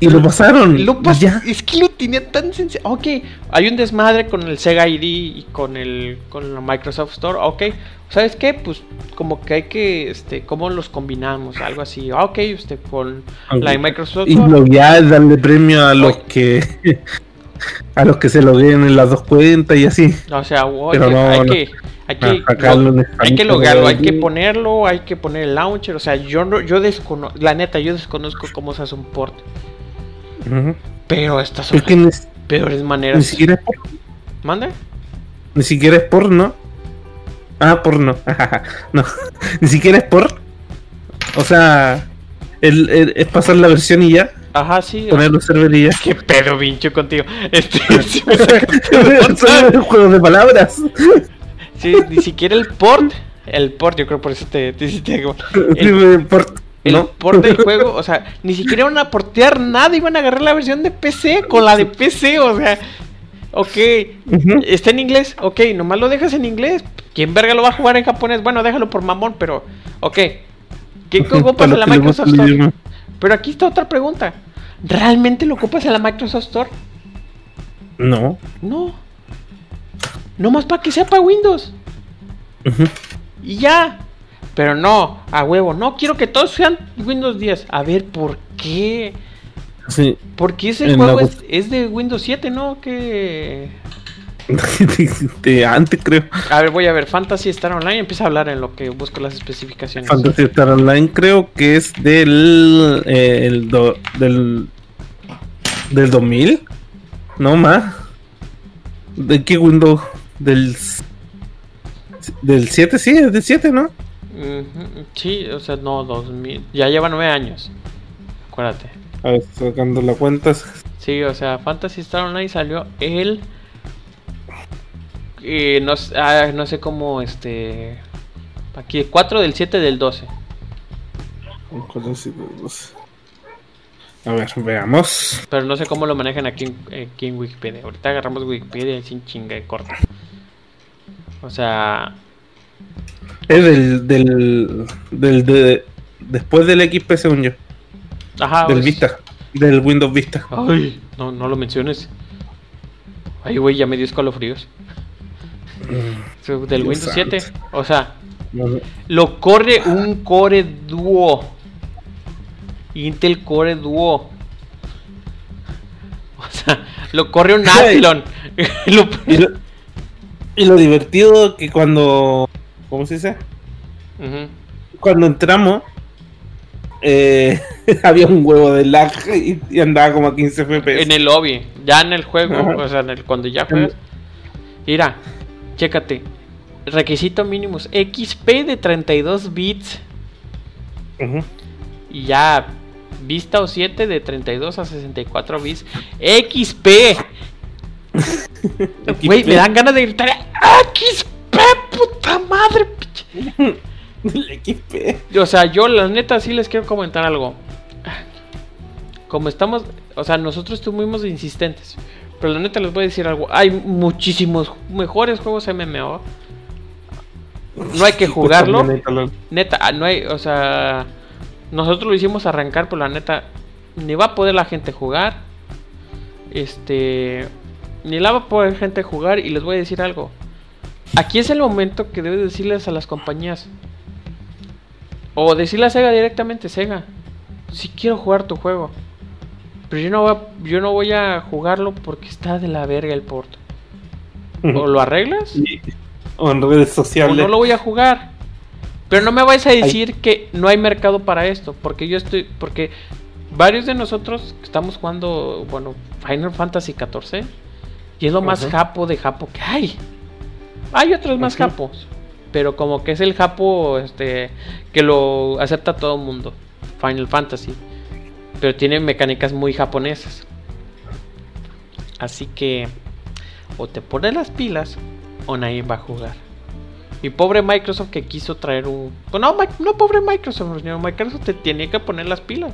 Y lo pasaron. Lo pas- ya. Es que lo tenía tan sencillo. Ok, hay un desmadre con el Sega ID y con el con la Microsoft Store. Ok, ¿sabes qué? Pues como que hay que, este, ¿cómo los combinamos? Algo así. Ah, Ok, este, con la de Microsoft Y Store. loguear, darle premio a los Oye. que. A los que se logueen en las dos cuentas y así. O sea, oye, Pero no, hay no. que, hay que, lo- hay que logarlo, hay que ponerlo, hay que poner el launcher. O sea, yo no, yo desconozco, la neta, yo desconozco cómo se hace un port. Ujú. Pero estas son Es que ni, las peores ni maneras. siquiera es por, ¿Manda? ni siquiera es porno. Ah, porno. [LAUGHS] no, ni siquiera es por. O sea, el- el- es pasar la versión y ya, Ajá, sí. poner los servers y ya. [LAUGHS] Qué pedo, pincho contigo. Este, [LAUGHS] me sacaste de palabras. [LAUGHS] Sí, ni siquiera el port. El port, yo creo por eso te, te hiciste El, por- el ¿no? port del juego, o sea, ni siquiera iban a portear nada, iban a agarrar la versión de PC con la de PC, o sea. Ok, está en inglés, ok, nomás lo dejas en inglés. ¿Quién verga lo va a jugar en japonés? Bueno, déjalo por mamón, pero. Ok. ¿Qué [LAUGHS] ocupas en la Microsoft Store? Pero aquí está otra pregunta. ¿Realmente lo ocupas en la Microsoft Store? No. No. Nomás para que sea para Windows. Y ya. Pero no, a huevo. No quiero que todos sean Windows 10. A ver, ¿por qué? Sí. Porque ese En juego la- es, es de Windows 7, ¿no? Que... De [LAUGHS] antes creo. A ver, voy a ver. Fantasy Star Online. Empieza a hablar en lo que busco las especificaciones. Fantasy Star Online creo que es del eh, el do- del del 2000 no más de qué Windows del del 7, sí, es del 7, ¿no? Sí, o sea, no, 2000. Ya lleva nueve años. Acuérdate. A ver, sacando la cuenta. Sí, o sea, Fantasy Star Online salió el. Eh, no, ah, no sé cómo, este. Aquí, 4 del 7 del 12. A ver, veamos. Pero no sé cómo lo manejan aquí en, aquí en Wikipedia. Ahorita agarramos Wikipedia sin chinga de corta. O sea, Es del. del, del de, después del XP, según yo. ajá. del pues- Vista. Del Windows Vista. Ay, no, no lo menciones. Ay, güey, ya me dio escalofríos. Del Dios Windows 7. santo. O sea, lo corre un Core Duo. Intel Core Duo. O sea, lo corre un [LAUGHS] Athlon. [LAUGHS] Lo- Y lo, y lo divertido que cuando. ¿Cómo se dice? Cuando entramos. eh, [LAUGHS] había un huevo de lag y, y andaba como a 15 FPS. En el lobby, ya en el juego, Ajá. o sea, en el- cuando ya juegas. Mira, chécate. Requisito mínimos XP de 32 bits y ya Vista o 7 de 32 a 64 bits. XP. [LAUGHS] Güey, me dan ganas de gritar XP, puta madre. pinche". [LAUGHS] El XP. O sea, yo la neta sí les quiero comentar algo. Como estamos, o sea, nosotros estuvimos insistentes. Pero la neta les voy a decir algo. Hay muchísimos mejores juegos MMO. No hay que jugarlo. Neta, ah, no hay, o sea, nosotros lo hicimos arrancar, pero la neta, ni va a poder la gente jugar. Este, ni la va a poder gente jugar. Y les voy a decir algo. Aquí es el momento que debes decirles a las compañías. O decirle a Sega directamente, Sega, si quiero jugar tu juego. Pero yo no, voy a, yo no voy a jugarlo porque está de la verga el port. O lo arreglas O en redes o sociales. no lo voy a jugar. Pero no me vais a decir que no hay mercado para esto, porque yo estoy, porque varios de nosotros estamos jugando, bueno, Final Fantasy XIV y es lo más japo de japo que hay. Hay otros más Ujú. japos, pero como que es el japo, este, que lo acepta todo el mundo. Final Fantasy, pero tiene mecánicas muy japonesas. Así que o te pones las pilas o nadie va a jugar. Y pobre Microsoft que quiso traer un... pues no, no pobre Microsoft, señor. Microsoft te tenía que poner las pilas.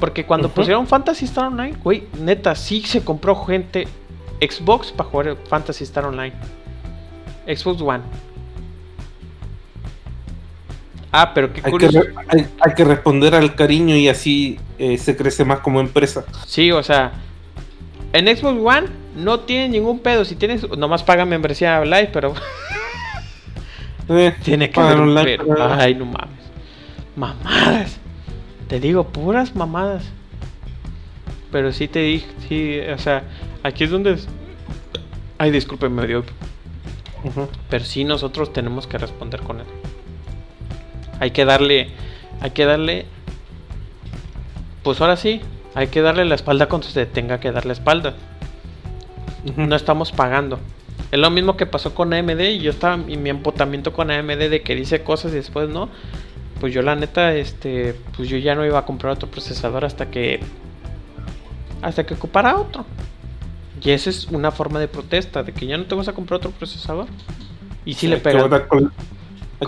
Porque cuando pusieron Fantasy Star Online, güey, neta, sí se compró gente Xbox para jugar Fantasy Star Online. Xbox One. Ah, pero qué Hay que, curioso. hay, hay que responder al cariño y así eh, se crece más como empresa. Sí, o sea, en Xbox One no tiene ningún pedo. Si tienes, nomás paga membresía live, pero [LAUGHS] Eh, Tiene que haber un pero. Ay, no mames. Mamadas. Te digo, puras mamadas. Pero sí te dije, sí, o sea, aquí es donde... es- Ay, discúlpeme, dio... Ujú. Pero sí nosotros tenemos que responder con él. Hay que darle... Hay que darle... Pues ahora sí, hay que darle la espalda cuando se tenga que dar la espalda no estamos pagando. Es lo mismo que pasó con AMD y yo estaba y mi empotamiento con AMD de que dice cosas y después no. Pues yo la neta, este, pues yo ya no iba a comprar otro procesador hasta que hasta que ocupara otro. Y esa es una forma de protesta de que ya no te vas a comprar otro procesador. Y si le Hay que pegan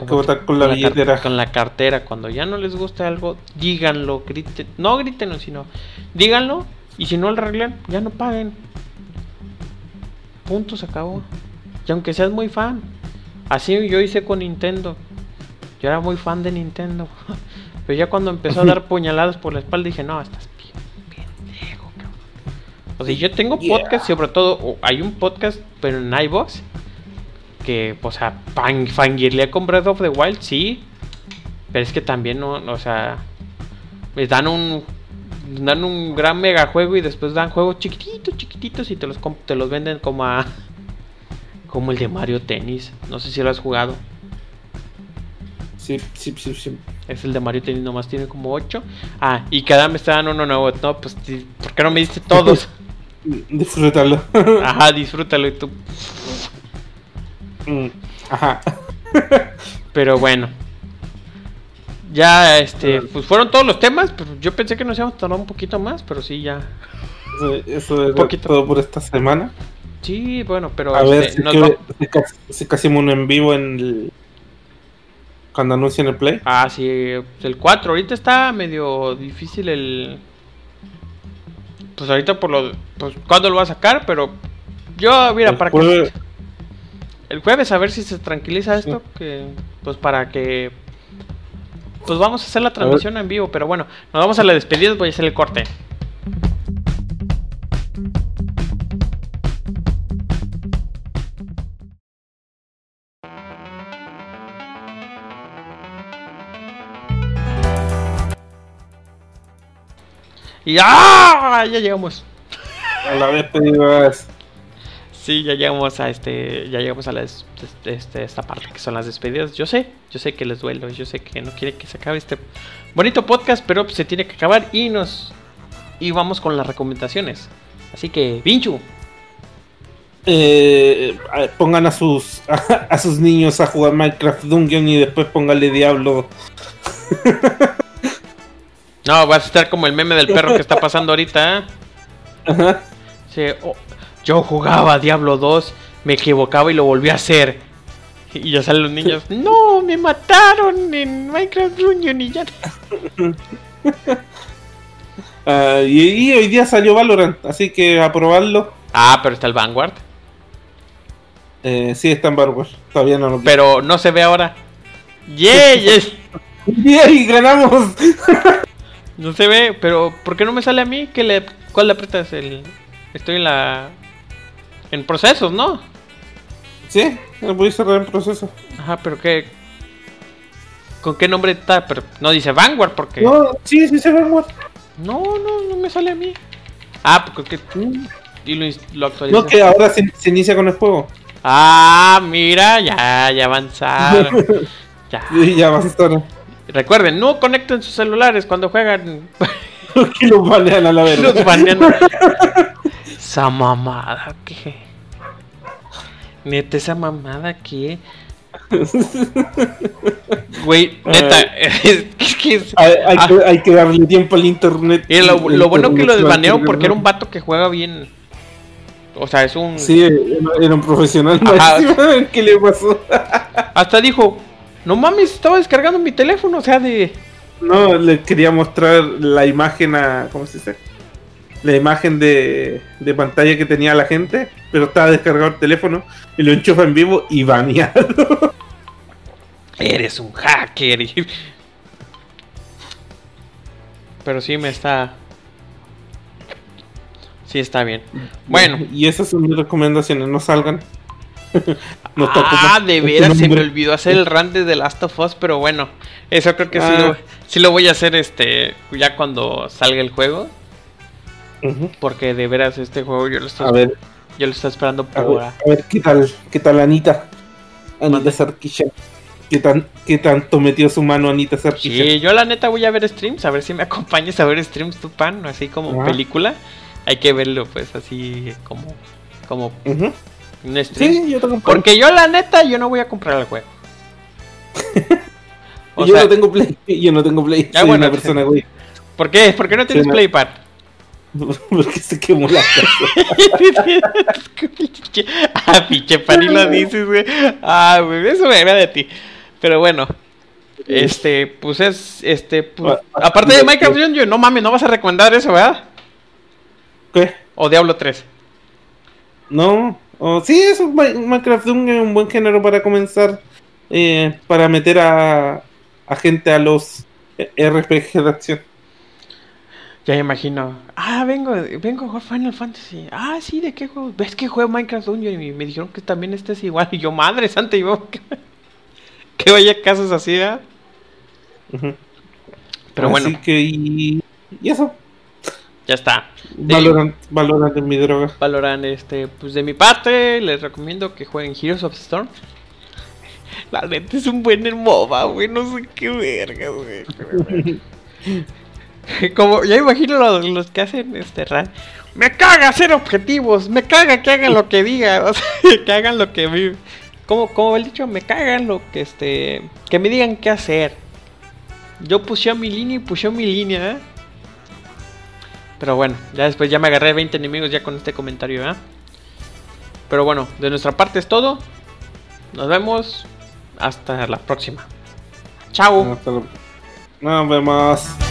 hay que votar con la car- billetera. con la cartera. Cuando ya no les gusta algo, díganlo, griten, no grítenlo, sino díganlo. Y si no lo arreglan, ya no paguen. Punto, se acabó. Y aunque seas muy fan, así yo hice con Nintendo. Yo era muy fan de Nintendo. [LAUGHS] Pero ya cuando empezó a dar [LAUGHS] puñaladas por la espalda dije, no, estás bien pendejo, cabrón. O sea, yo tengo Yeah. podcast, sobre todo, hay un podcast, pero en iVoox, que, o sea, fan, fangirlea con Breath of the Wild, sí. Pero es que también, no, o sea, me dan un dan un gran mega juego y después dan juegos chiquititos, chiquititos y te los te los venden como a como el de Mario Tennis. No sé si lo has jugado. Sí, sí, sí, sí. Es el de Mario Tennis, nomás tiene como 8. Ah, y cada mes te dan uno nuevo. No, pues, ¿por qué no me diste todos? [LAUGHS] Disfrútalo. Ajá, disfrútalo y tú. Mm, Ajá. [LAUGHS] Pero bueno. Ya, este, pues fueron todos los temas. Pero yo pensé que nos íbamos a tardar un poquito más, pero sí, ya. Eso, eso es poquito. todo por esta semana. Sí, bueno, pero A ver este, si, nos que, va- si, ca- si casi uno en vivo en el, cuando anuncien el play. Ah, sí, el 4. Ahorita está medio difícil el. Pues ahorita por lo. Pues cuándo lo va a sacar, pero. Yo, mira, El para jueves- que. El jueves a ver si se tranquiliza esto. Que. Pues para que. Pues vamos a hacer la transmisión en vivo, pero bueno, nos vamos a la despedida, voy a hacer el corte. Y ¡ah! ya llegamos. A la vez pedías. Sí, ya llegamos a este, ya llegamos a la des- este, esta parte que son las despedidas. Yo sé, yo sé que les duelo, yo sé que no quiere que se acabe este bonito podcast, pero pues, se tiene que acabar y nos y vamos con las recomendaciones. Así que, Vinchu, Eh, pongan a sus [LAUGHS] a, sus niños a jugar Minecraft Dungeon y después póngale Diablo. [LAUGHS] no, vas a estar como el meme del perro que está pasando ahorita. ¿eh? [LAUGHS] Ajá. Sí, oh, yo jugaba Diablo 2, me equivocaba y lo volví a hacer. Y ya salen los niños, [LAUGHS] no, me mataron en Minecraft Dungeon y ya. [LAUGHS] Ah, y, y hoy día salió Valorant, así que a probarlo. Ah, pero está el Vanguard. Eh, sí, está en Barware. Todavía no lo vi. Pero no se ve ahora. Yay! [LAUGHS] ¡Yay! ¡Ganamos! No se ve, pero ¿por qué no me sale a mí? ¿Qué le, ¿Cuál le aprietas? El... Estoy en la... En procesos, ¿no? Sí, lo a cerrar en proceso. Ajá, pero ¿qué? ¿Con qué nombre está? Pero no dice Vanguard porque... No, No, sí, sí se va a no, no, me sale a mí. Ah, porque... Y lo, lo. No, que ahora se, se inicia con el juego. Ah, mira, ya, ya avanzaron. [LAUGHS] ya. Y ya vas a estar. Recuerden, no conecten sus celulares cuando juegan. [LAUGHS] que los banean a la verga. Los banean. [LAUGHS] Esa mamada, ¿qué? Neta, esa mamada, ¿qué? Güey, [LAUGHS] neta, [LAUGHS] es que es- Hay, hay Ah. que, hay que darle tiempo al internet. y lo, bueno que lo desbanearon porque era un vato que juega bien. O sea, es un. Sí, era, un profesional. [LAUGHS] ¿Qué le pasó? Hasta dijo: No mames, estaba descargando mi teléfono. O sea, de. No, le quería mostrar la imagen a. ¿Cómo se dice? La imagen de, de pantalla que tenía la gente, pero estaba descargado el teléfono y lo enchufa en vivo y baneado. [LAUGHS] Eres un hacker. Pero sí me está. Sí está bien. Bueno. Y esas son mis recomendaciones, no salgan. [LAUGHS] No ah, de veras se me olvidó hacer el run de The Last of Us, pero bueno, eso creo que sí, Ah. lo, sí lo voy a hacer este ya cuando salga el juego, Porque de veras este juego yo lo estoy, A ver, yo lo estoy esperando a por ver, a ver qué tal, qué tal Anita. Anita Sarkisian. ¿Qué, tan, ¿Qué tanto metió su mano Anita Sarkisian? Sí, yo la neta voy a ver streams, a ver si me [LAUGHS] acompañas a ver streams tu pan, así como película. Hay que verlo pues así como como un stream. Sí, yo tengo Porque yo la neta yo no voy a comprar el juego. [LAUGHS] Yo sea, no tengo play, yo no tengo play. Ah, Soy bueno, una persona [LAUGHS] güey. ¿por qué? ¿Por qué no tienes Sí. Playpad? [LAUGHS] Porque se quemó la casa. [LAUGHS] ah, pinche pan y lo dices, güey. Ah, güey, eso me agrada de ti. Pero bueno, este, pues es, este, pues, Ah, aparte de ah, Minecraft Dungeon, no mames, no vas a recomendar eso, ¿verdad? ¿Qué? O Diablo 3. No. Oh, sí, eso, Mi- Minecraft es un buen género para comenzar. eh, para meter a, a gente a los eh, RPG de acción. Ya me imagino. Ah, vengo, vengo a jugar Final Fantasy. Ah, sí, ¿de qué juego? ¿Ves que juego Minecraft Dungeon? Y me dijeron que también este es igual. Y yo, madre santa, y yo, [LAUGHS] que, vaya casos así, ¿verdad? Ujú. Pero Así bueno, que, y, y eso. ya está. De- Valorant, Valorant es mi droga. Valorant, este, pues de mi parte, les recomiendo que jueguen Heroes of Storm. [LAUGHS] La neta es un buen MOBA, güey, no sé qué verga, güey. [LAUGHS] [LAUGHS] Como, ya imagino los, los que hacen este run. Me caga hacer objetivos, me caga que hagan lo que diga, [LAUGHS] que hagan lo que vi. como, como el dicho, me cagan lo que este. Que me digan qué hacer. Yo puse mi línea y puse mi línea, ¿eh? Pero bueno, ya después ya me agarré 20 enemigos ya con este comentario, ¿eh? Pero bueno, de nuestra parte es todo. Nos vemos. Hasta la próxima. Chao. Nos vemos.